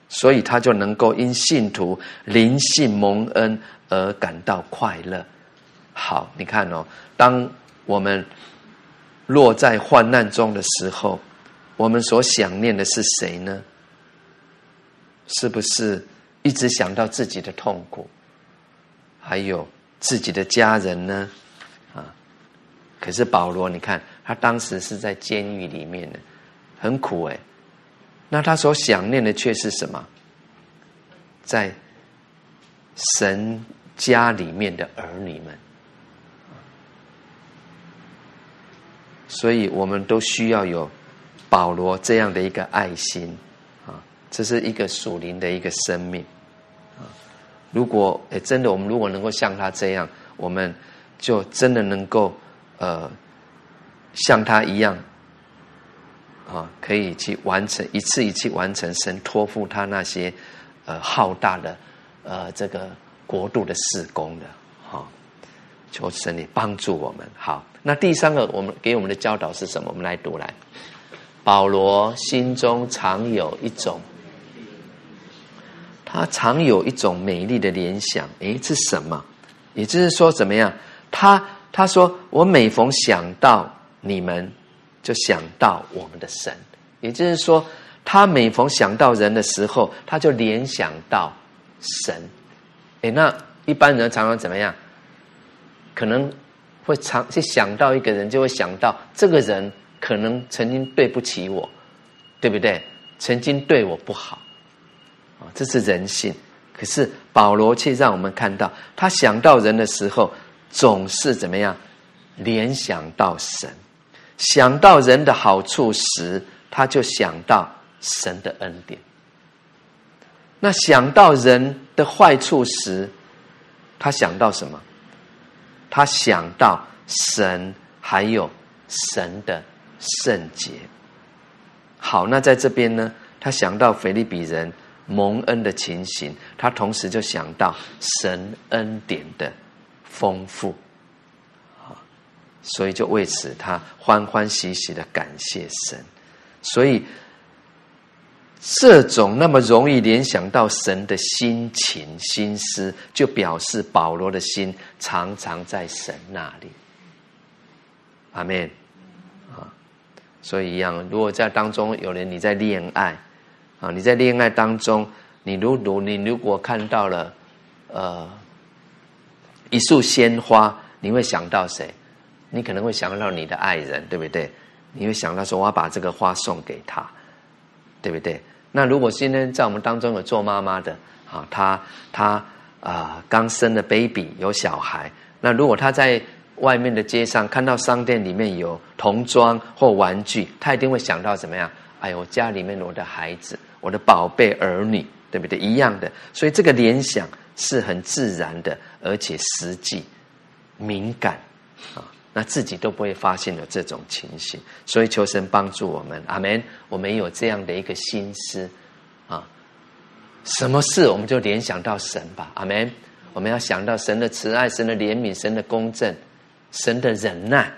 所以他就能够因信徒灵性蒙恩而感到快乐。好，你看哦，当我们落在患难中的时候，我们所想念的是谁呢？是不是？一直想到自己的痛苦，还有自己的家人呢，啊！可是保罗，你看他当时是在监狱里面的，很苦哎。那他所想念的却是什么？在神家里面的儿女们。所以我们都需要有保罗这样的一个爱心啊！这是一个属灵的一个生命啊。如果诶，真的，我们如果能够像他这样，我们就真的能够呃，像他一样啊，可以去完成一次一次完成神托付他那些呃浩大的呃这个国度的事工的哈。求神你帮助我们。好，那第三个我们给我们的教导是什么？我们来读来。保罗心中常有一种，他常有一种美丽的联想。诶，是什么？也就是说，怎么样？他他说，我每逢想到你们，就想到我们的神。也就是说，他每逢想到人的时候，他就联想到神。诶，那一般人常常怎么样？可能会常去想到一个人，就会想到这个人可能曾经对不起我，对不对？曾经对我不好，啊，这是人性。可是保罗却让我们看到，他想到人的时候，总是怎么样？联想到神，想到人的好处时，他就想到神的恩典。那想到人的坏处时，他想到什么？他想到神，还有神的圣洁。好，那在这边呢，他想到腓利比人蒙恩的情形，他同时就想到神恩典的丰富。所以就为此他欢欢喜喜的感谢神。所以。这种那么容易联想到神的心情、心思，就表示保罗的心常常在神那里。阿门。啊，所以一样，如果在当中有人你在恋爱，啊，你在恋爱当中，你如如你如果看到了，呃，一束鲜花，你会想到谁？你可能会想到你的爱人，对不对？你会想到说，我要把这个花送给他。对不对？那如果今天在我们当中有做妈妈的，啊，她她啊刚生了 baby 有小孩，那如果她在外面的街上看到商店里面有童装或玩具，她一定会想到怎么样？哎呦，我家里面我的孩子，我的宝贝儿女，对不对？一样的，所以这个联想是很自然的，而且实际、敏感啊。那自己都不会发现有这种情形，所以求神帮助我们，阿门。我们有这样的一个心思啊，什么事我们就联想到神吧，阿门。我们要想到神的慈爱、神的怜悯、神的公正、神的忍耐、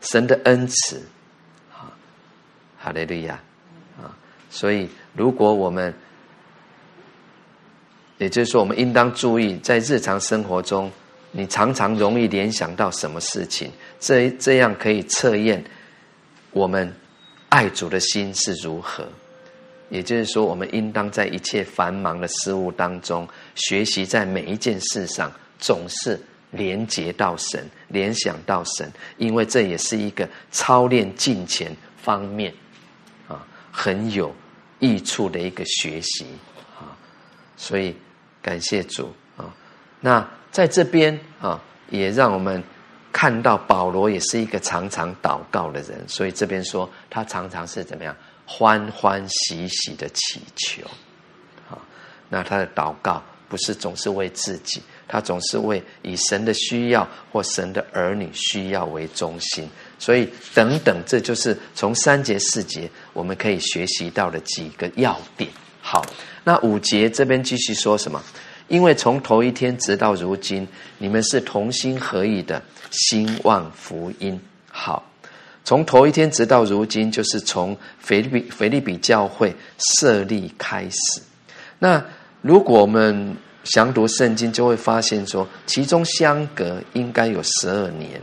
神的恩慈，啊，哈利路亚啊！所以，如果我们，也就是说，我们应当注意在日常生活中。你常常容易联想到什么事情？这这样可以测验我们爱主的心是如何。也就是说，我们应当在一切繁忙的事物当中，学习在每一件事上总是连接到神，联想到神，因为这也是一个操练敬虔方面啊很有益处的一个学习啊。所以感谢主啊，那。在这边啊，也让我们看到保罗也是一个常常祷告的人，所以这边说他常常是怎么样欢欢喜喜的祈求，啊，那他的祷告不是总是为自己，他总是为以神的需要或神的儿女需要为中心，所以等等，这就是从三节四节我们可以学习到的几个要点。好，那五节这边继续说什么？因为从头一天直到如今，你们是同心合意的兴旺福音。好，从头一天直到如今，就是从腓立比腓立比教会设立开始。那如果我们详读圣经，就会发现说，其中相隔应该有十二年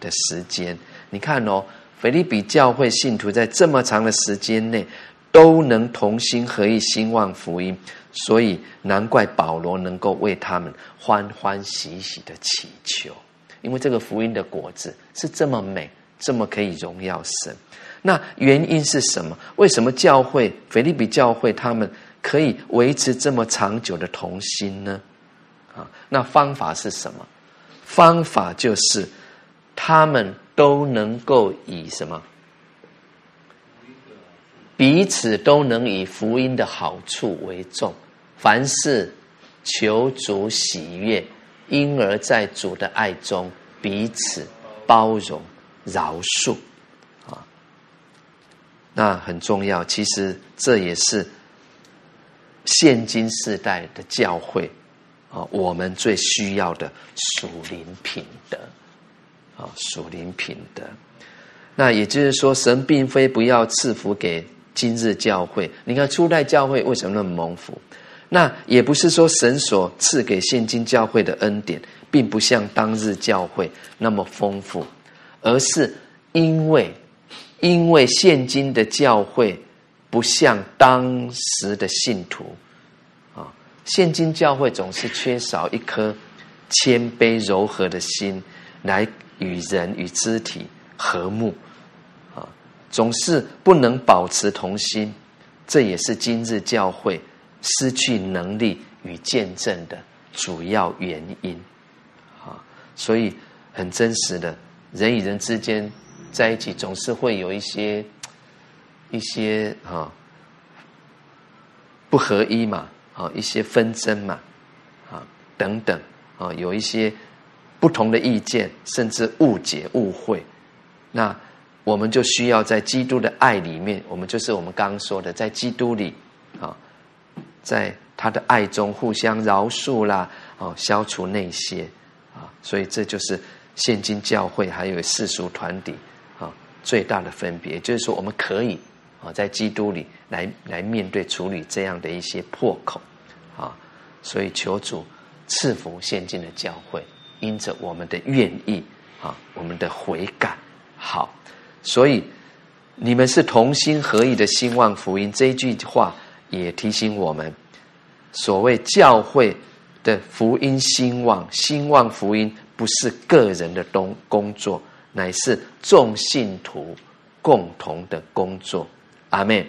的时间。你看哦，腓立比教会信徒在这么长的时间内，都能同心合意兴旺福音。所以难怪保罗能够为他们欢欢喜喜的祈求，因为这个福音的果子是这么美，这么可以荣耀神。那原因是什么？为什么教会腓利比教会他们可以维持这么长久的同心呢？啊，那方法是什么？方法就是他们都能够以什么？彼此都能以福音的好处为重。凡事求主喜悦，因而在主的爱中彼此包容、饶恕，啊，那很重要。其实这也是现今世代的教会啊，我们最需要的属灵品德啊，属灵品德。那也就是说，神并非不要赐福给今日教会。你看初代教会为什么那么蒙福？那也不是说神所赐给现今教会的恩典，并不像当日教会那么丰富，而是因为因为现今的教会不像当时的信徒啊，现今教会总是缺少一颗谦卑柔和的心，来与人与肢体和睦。总是不能保持同心，这也是今日教会失去能力与见证的主要原因。啊，所以很真实的，人与人之间在一起，总是会有一些一些啊不合一嘛，啊一些纷争嘛，啊等等啊，有一些不同的意见，甚至误解误会，那。我们就需要在基督的爱里面，我们就是我们刚刚说的，在基督里啊，在他的爱中互相饶恕啦，啊，消除那些啊，所以这就是现今教会还有世俗团体啊最大的分别，就是说我们可以啊在基督里来来面对处理这样的一些破口啊，所以求主赐福现今的教会，因着我们的愿意啊，我们的悔改好。所以，你们是同心合意的兴旺福音。这一句话也提醒我们：所谓教会的福音兴旺，兴旺福音不是个人的东工作，乃是众信徒共同的工作。阿门。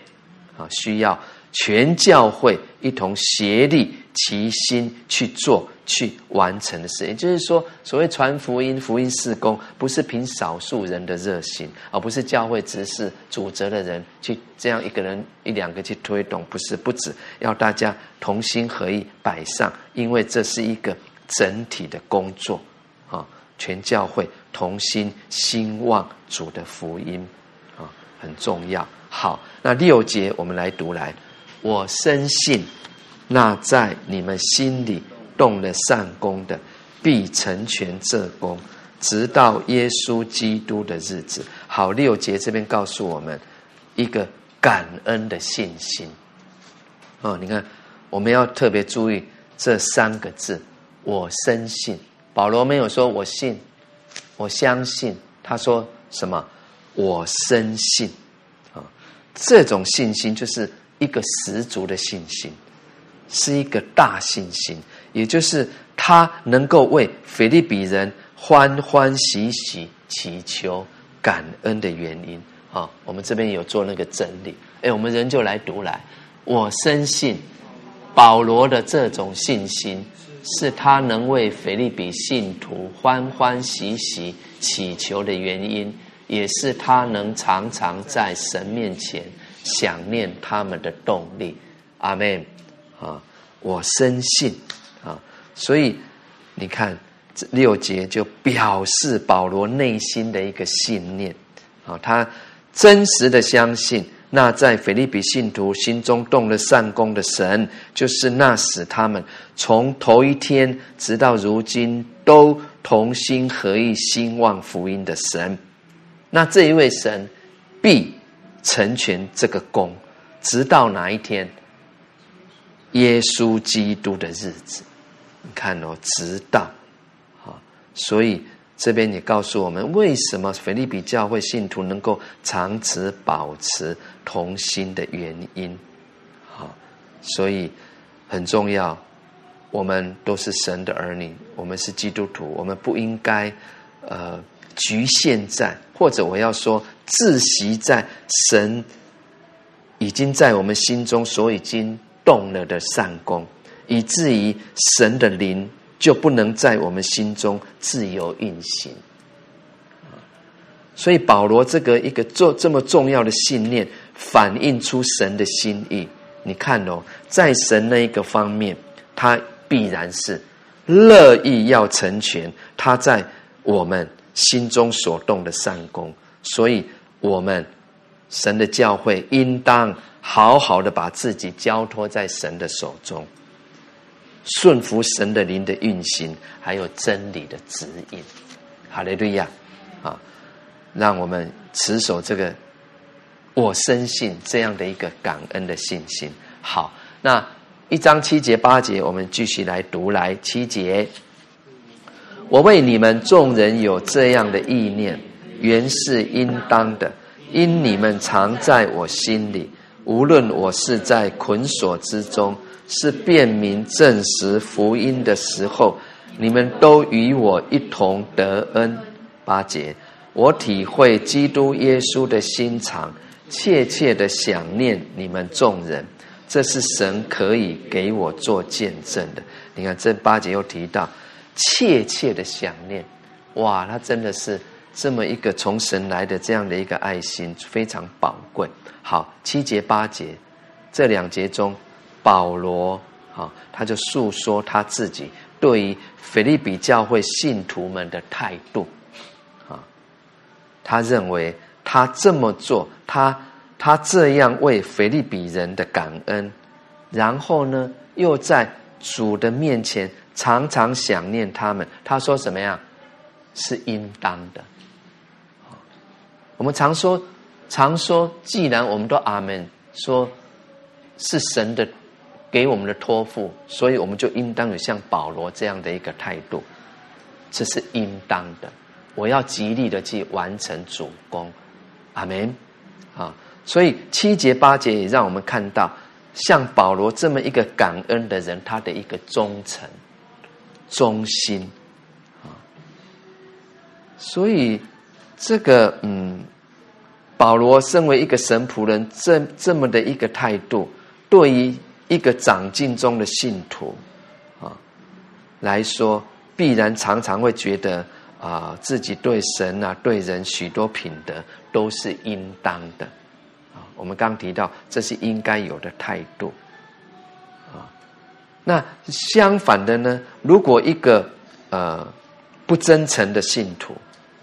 啊，需要全教会一同协力齐心去做。去完成的事，也就是说，所谓传福音、福音事工，不是凭少数人的热心，而不是教会执事主责的人去这样一个人、一两个去推动，不是，不止要大家同心合意摆上，因为这是一个整体的工作啊，全教会同心兴旺主的福音啊，很重要。好，那六节我们来读来，我深信那在你们心里。动了善功的，必成全这功，直到耶稣基督的日子。好，六节这边告诉我们一个感恩的信心。哦，你看，我们要特别注意这三个字：我深信。保罗没有说我信，我相信，他说什么？我深信。啊，这种信心就是一个十足的信心，是一个大信心。也就是他能够为腓立比人欢欢喜喜祈求感恩的原因啊，我们这边有做那个整理，哎，我们人就来读来。我深信保罗的这种信心，是他能为腓立比信徒欢欢喜喜祈求的原因，也是他能常常在神面前想念他们的动力。阿门啊，我深信。啊所以，你看这六节就表示保罗内心的一个信念啊，他真实的相信，那在腓利比信徒心中动了善工的神，就是那使他们从头一天直到如今都同心合意兴旺福音的神。那这一位神必成全这个工，直到哪一天？耶稣基督的日子。你看哦，直到，啊，所以这边也告诉我们，为什么腓立比教会信徒能够长此保持同心的原因，好，所以很重要，我们都是神的儿女，我们是基督徒，我们不应该呃局限在，或者我要说窒息在神已经在我们心中所已经动了的善功。以至于神的灵就不能在我们心中自由运行，所以保罗这个一个做这么重要的信念，反映出神的心意。你看哦，在神那一个方面，他必然是乐意要成全他在我们心中所动的善工，所以我们神的教会应当好好的把自己交托在神的手中。顺服神的灵的运行，还有真理的指引。哈利路亚啊！让我们持守这个我深信这样的一个感恩的信心。好，那一章七节八节，我们继续来读来七节。我为你们众人有这样的意念，原是应当的，因你们常在我心里。无论我是在捆锁之中，是辨明证实福音的时候，你们都与我一同得恩。八节，我体会基督耶稣的心肠，切切的想念你们众人。这是神可以给我做见证的。你看，这八节又提到。切切的想念，哇，他真的是这么一个从神来的这样的一个爱心，非常宝贵。好，七节八节这两节中，保罗啊，他就诉说他自己对于腓利比教会信徒们的态度啊，他认为他这么做，他他这样为腓利比人的感恩，然后呢，又在主的面前。常常想念他们，他说什么样？是应当的。我们常说，常说，既然我们都阿门，说是神的给我们的托付，所以我们就应当有像保罗这样的一个态度，这是应当的。我要极力的去完成主工，阿门。啊，所以七节八节也让我们看到，像保罗这么一个感恩的人，他的一个忠诚。忠心啊，所以这个嗯，保罗身为一个神仆人，这这么的一个态度，对于一个长进中的信徒啊来说，必然常常会觉得啊，自己对神啊、对人许多品德都是应当的啊。我们刚提到，这是应该有的态度啊。那相反的呢？如果一个呃不真诚的信徒，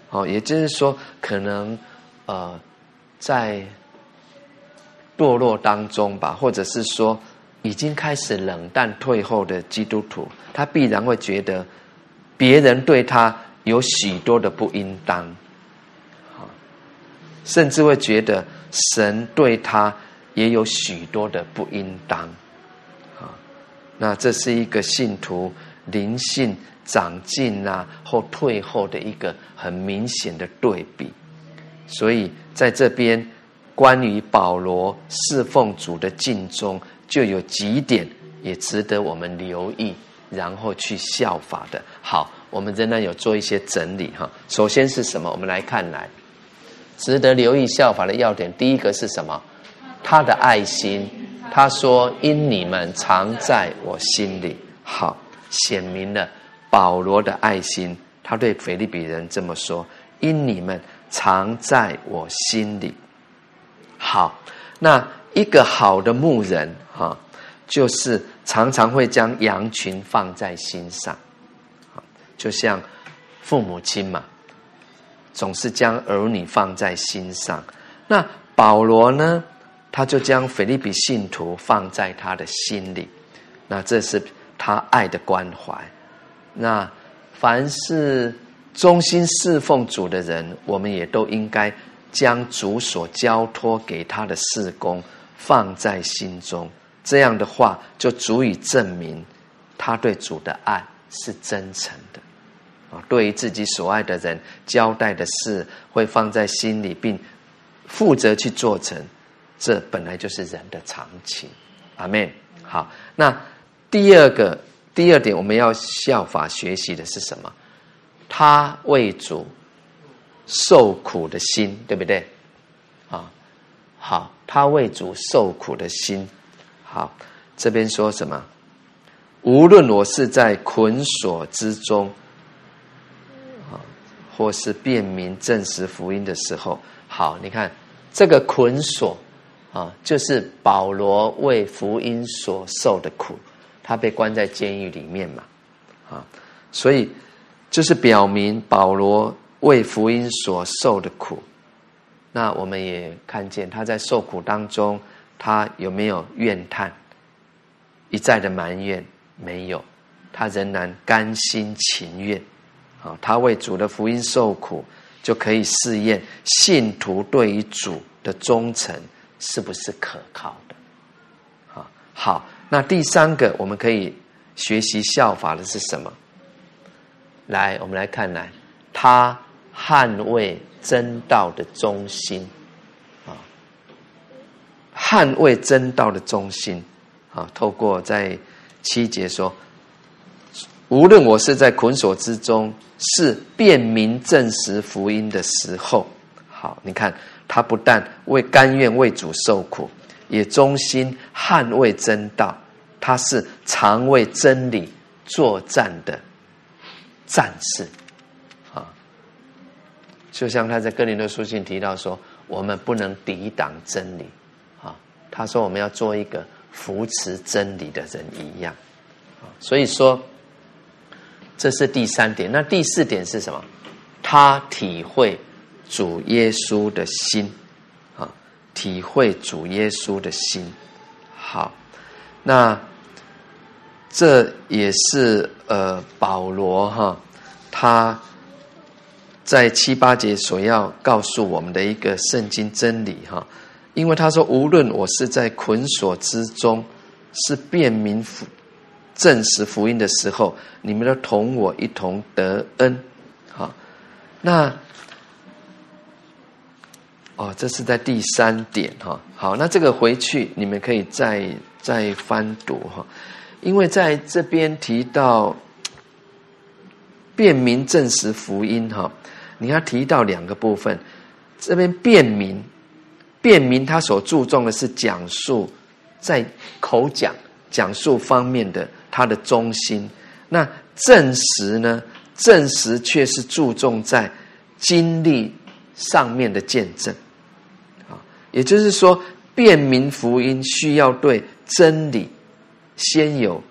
哦，也就是说，可能呃在堕落当中吧，或者是说已经开始冷淡退后的基督徒，他必然会觉得别人对他有许多的不应当，啊甚至会觉得神对他也有许多的不应当。啊那这是一个信徒灵性长进啊或退后的一个很明显的对比，所以在这边关于保罗侍奉主的尽忠，就有几点也值得我们留意，然后去效法的。好，我们仍然有做一些整理哈。首先是什么？我们来看来，值得留意效法的要点，第一个是什么？他的爱心。他说：“因你们常在我心里，好显明了保罗的爱心。他对腓立比人这么说：‘因你们常在我心里，好。’那一个好的牧人，哈，就是常常会将羊群放在心上，就像父母亲嘛，总是将儿女放在心上。那保罗呢？”他就将腓利比信徒放在他的心里，那这是他爱的关怀。那凡是忠心侍奉主的人，我们也都应该将主所交托给他的事工放在心中。这样的话，就足以证明他对主的爱是真诚的。啊，对于自己所爱的人交代的事，会放在心里，并负责去做成。这本来就是人的常情，阿门。好，那第二个第二点，我们要效法学习的是什么？他为主受苦的心，对不对？好，他为主受苦的心。好，这边说什么？无论我是在捆锁之中，啊，或是辨明证实福音的时候，好，你看这个捆锁。啊，就是保罗为福音所受的苦，他被关在监狱里面嘛，啊，所以就是表明保罗为福音所受的苦。那我们也看见他在受苦当中，他有没有怨叹，一再的埋怨？没有，他仍然甘心情愿，啊，他为主的福音受苦，就可以试验信徒对于主的忠诚是不是可靠的。啊，好，那第三个我们可以学习效法的是什么？来，我们来看来，他捍卫真道的忠心，啊，捍卫真道的忠心，啊，透过在七节说。无论我是在捆锁之中，是辨明证实福音的时候，好，你看他不但为甘愿为主受苦，也忠心捍卫真道，他是常为真理作战的战士，就像他在哥林的书信提到说，我们不能抵挡真理，啊，他说我们要做一个扶持真理的人一样，啊，所以说。这是第三点，那第四点是什么？他体会主耶稣的心，啊，体会主耶稣的心。好，那这也是呃保罗哈，他在七八节所要告诉我们的一个圣经真理哈，因为他说，无论我是在捆锁之中，是辩明证实福音的时候，你们都同我一同得恩，哈，那哦，这是在第三点哈。好，那这个回去你们可以再再翻读哈，因为在这边提到辩明证实福音哈，你要提到两个部分，这边辨明，辨明他所注重的是讲述在口讲讲述方面的。他的中心，那证实呢？证实却是注重在经历上面的见证，啊，也就是说，辩明福音需要对真理先有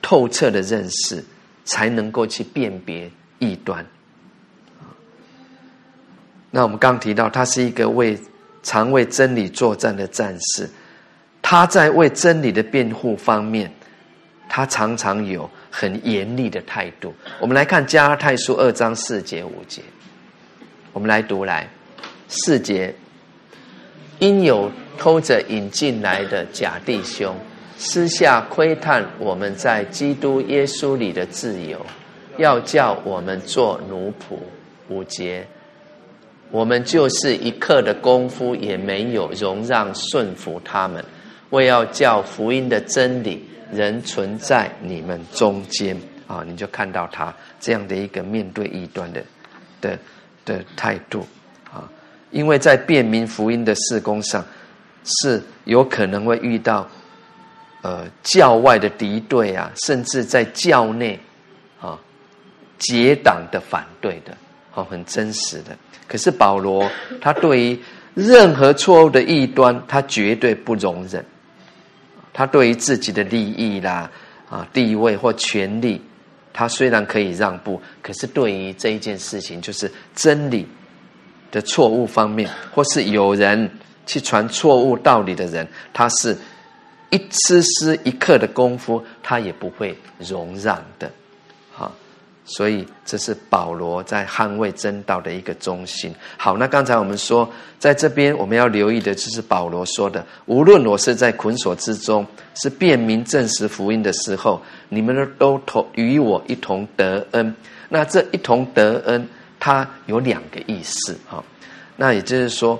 透彻的认识，才能够去辨别异端。那我们刚提到，他是一个为常为真理作战的战士，他在为真理的辩护方面。他常常有很严厉的态度。我们来看加拉太书二章四节五节，我们来读来四节，因有偷着引进来的假弟兄，私下窥探我们在基督耶稣里的自由，要叫我们做奴仆。五节，我们就是一刻的功夫也没有容让顺服他们，为要叫福音的真理。仍存在你们中间啊，你就看到他这样的一个面对异端的的的态度啊，因为在辩明福音的事工上，是有可能会遇到呃教外的敌对啊，甚至在教内啊结党的反对的，哦，很真实的。可是保罗他对于任何错误的异端，他绝对不容忍。他对于自己的利益啦、啊地位或权利，他虽然可以让步，可是对于这一件事情，就是真理的错误方面，或是有人去传错误道理的人，他是一丝丝一刻的功夫，他也不会容让的。所以，这是保罗在捍卫真道的一个中心。好，那刚才我们说，在这边我们要留意的就是保罗说的：无论我是在捆锁之中，是辩明证实福音的时候，你们都同与我一同得恩。那这一同得恩，它有两个意思哈。那也就是说，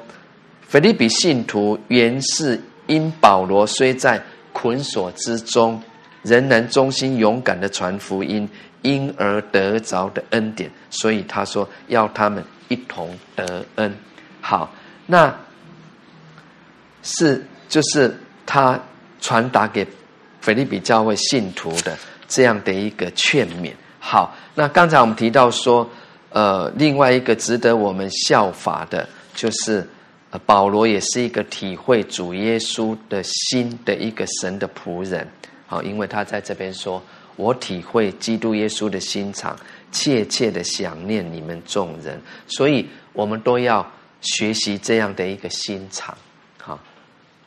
腓利比信徒原是因保罗虽在捆锁之中，仍然忠心勇敢的传福音。因而得着的恩典，所以他说要他们一同得恩。好，那是就是他传达给腓立比教会信徒的这样的一个劝勉。好，那刚才我们提到说，呃，另外一个值得我们效法的，就是，保罗也是一个体会主耶稣的心的一个神的仆人。好，因为他在这边说。我体会基督耶稣的心肠，切切的想念你们众人，所以我们都要学习这样的一个心肠，好，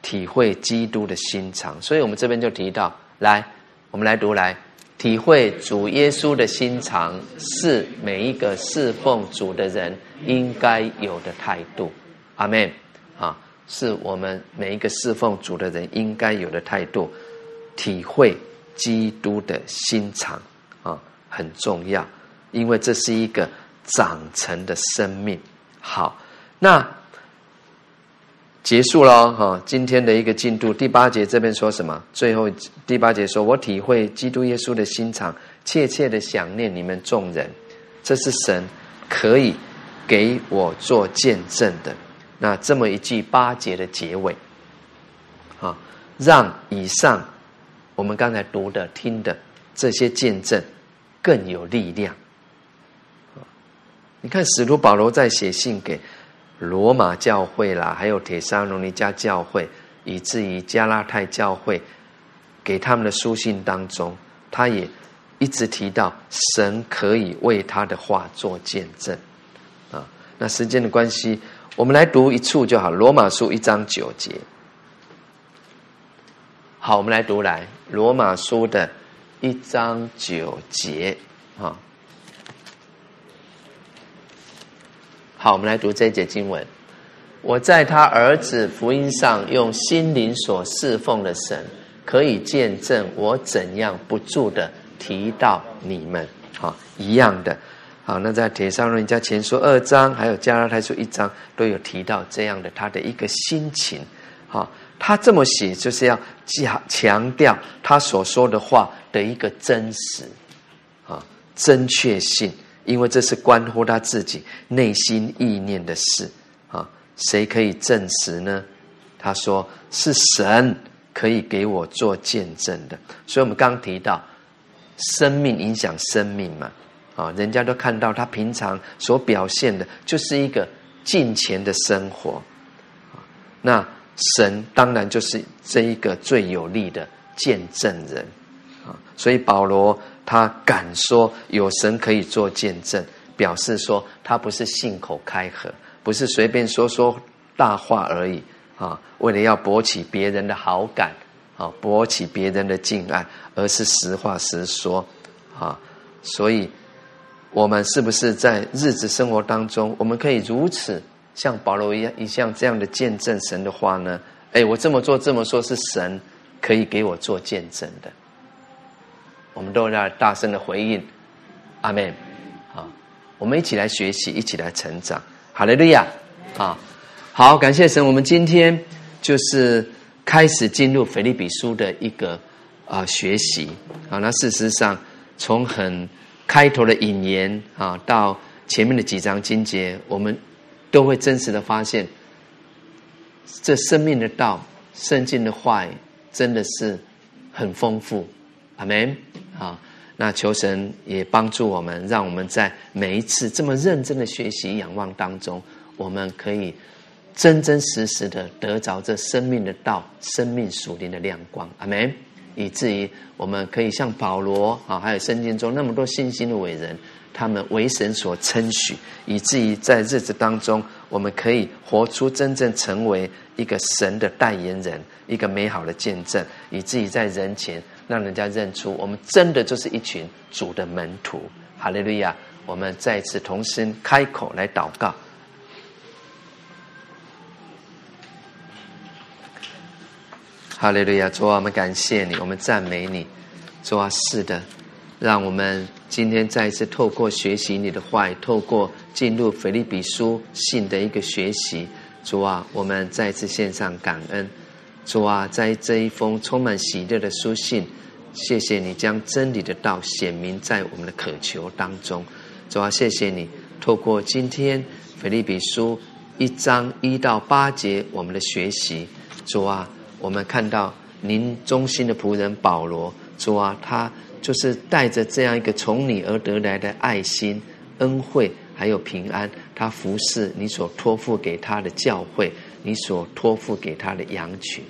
体会基督的心肠。所以我们这边就提到，来，我们来读来，体会主耶稣的心肠，是每一个侍奉主的人应该有的态度。阿门。啊，是我们每一个侍奉主的人应该有的态度。体会基督的心肠啊，很重要，因为这是一个长成的生命。好，那结束了哈，今天的一个进度。第八节这边说什么？最后第八节说：“我体会基督耶稣的心肠，切切的想念你们众人。”这是神可以给我做见证的。那这么一句八节的结尾，啊，让以上。我们刚才读的、听的这些见证更有力量。你看，使徒保罗在写信给罗马教会啦，还有铁沙罗尼迦教会，以至于加拉太教会，给他们的书信当中，他也一直提到神可以为他的话做见证。啊，那时间的关系，我们来读一处就好。罗马书一章九节。好，我们来读来罗马书的一章九节啊。好，我们来读这一节经文。我在他儿子福音上用心灵所侍奉的神，可以见证我怎样不住的提到你们。好，一样的。好，那在铁上论》家前书二章，还有加拉太书一章，都有提到这样的他的一个心情。好。他这么写，就是要强强调他所说的话的一个真实啊、正确性，因为这是关乎他自己内心意念的事啊。谁可以证实呢？他说是神可以给我做见证的。所以，我们刚提到生命影响生命嘛，啊，人家都看到他平常所表现的，就是一个近前的生活，那。神当然就是这一个最有力的见证人啊，所以保罗他敢说有神可以做见证，表示说他不是信口开河，不是随便说说大话而已啊，为了要博取别人的好感啊，博取别人的敬爱，而是实话实说啊。所以，我们是不是在日子生活当中，我们可以如此？像保罗一样，一像这样的见证神的话呢？哎，我这么做这么说，是神可以给我做见证的。我们都要大声的回应，阿门。啊，我们一起来学习，一起来成长。哈利路亚！啊，好，感谢神。我们今天就是开始进入腓立比书的一个啊学习啊。那事实上，从很开头的引言啊，到前面的几章经节，我们。都会真实的发现，这生命的道、圣经的话，真的是很丰富。阿门。啊，那求神也帮助我们，让我们在每一次这么认真的学习、仰望当中，我们可以真真实实的得着这生命的道、生命属灵的亮光。阿门。以至于我们可以像保罗啊，还有圣经中那么多信心的伟人。他们为神所称许，以至于在日子当中，我们可以活出真正成为一个神的代言人，一个美好的见证，以至于在人前让人家认出我们真的就是一群主的门徒。哈利路亚！我们再次同声开口来祷告。哈利路亚！主啊，我们感谢你，我们赞美你。主啊，是的。让我们今天再一次透过学习你的话，透过进入腓立比书信的一个学习，主啊，我们再一次献上感恩。主啊，在这一封充满喜乐的书信，谢谢你将真理的道显明在我们的渴求当中。主啊，谢谢你透过今天腓立比书一章一到八节我们的学习，主啊，我们看到您忠心的仆人保罗，主啊，他。就是带着这样一个从你而得来的爱心、恩惠，还有平安，他服侍你所托付给他的教会，你所托付给他的羊群。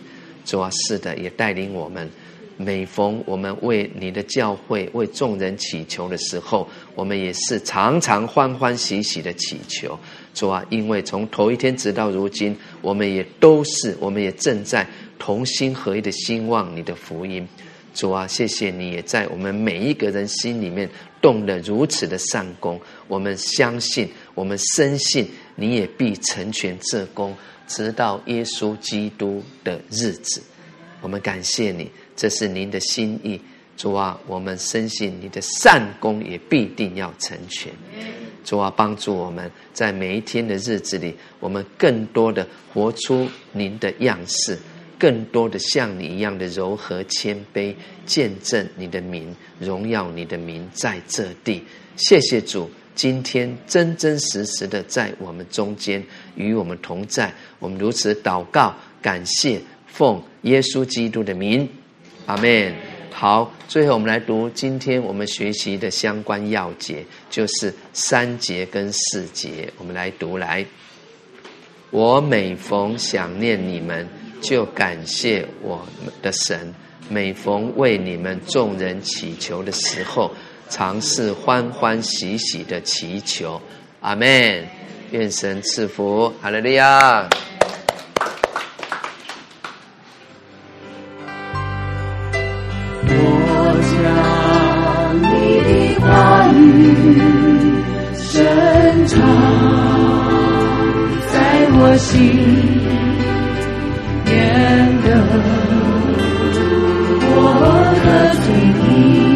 主啊，是的，也带领我们。每逢我们为你的教会、为众人祈求的时候，我们也是常常欢欢喜喜的祈求。主啊，因为从头一天直到如今，我们也都是，我们也正在同心合一的兴旺你的福音。主啊，谢谢你也在我们每一个人心里面动了如此的善功。我们相信，我们深信，你也必成全这功，直到耶稣基督的日子。我们感谢你，这是您的心意。主啊，我们深信你的善功也必定要成全。主啊，帮助我们在每一天的日子里，我们更多的活出您的样式，更多的像你一样的柔和谦卑，见证你的名，荣耀你的名在这地。谢谢主，今天真真实实的在我们中间与我们同在。我们如此祷告，感谢，奉耶稣基督的名，阿门。好，最后我们来读今天我们学习的相关要节，就是三节跟四节。我们来读来。我每逢想念你们，就感谢我们的神；每逢为你们众人祈求的时候，常是欢欢喜喜的祈求。阿门。愿神赐福，哈利利亚。深藏在我心。的我的记你。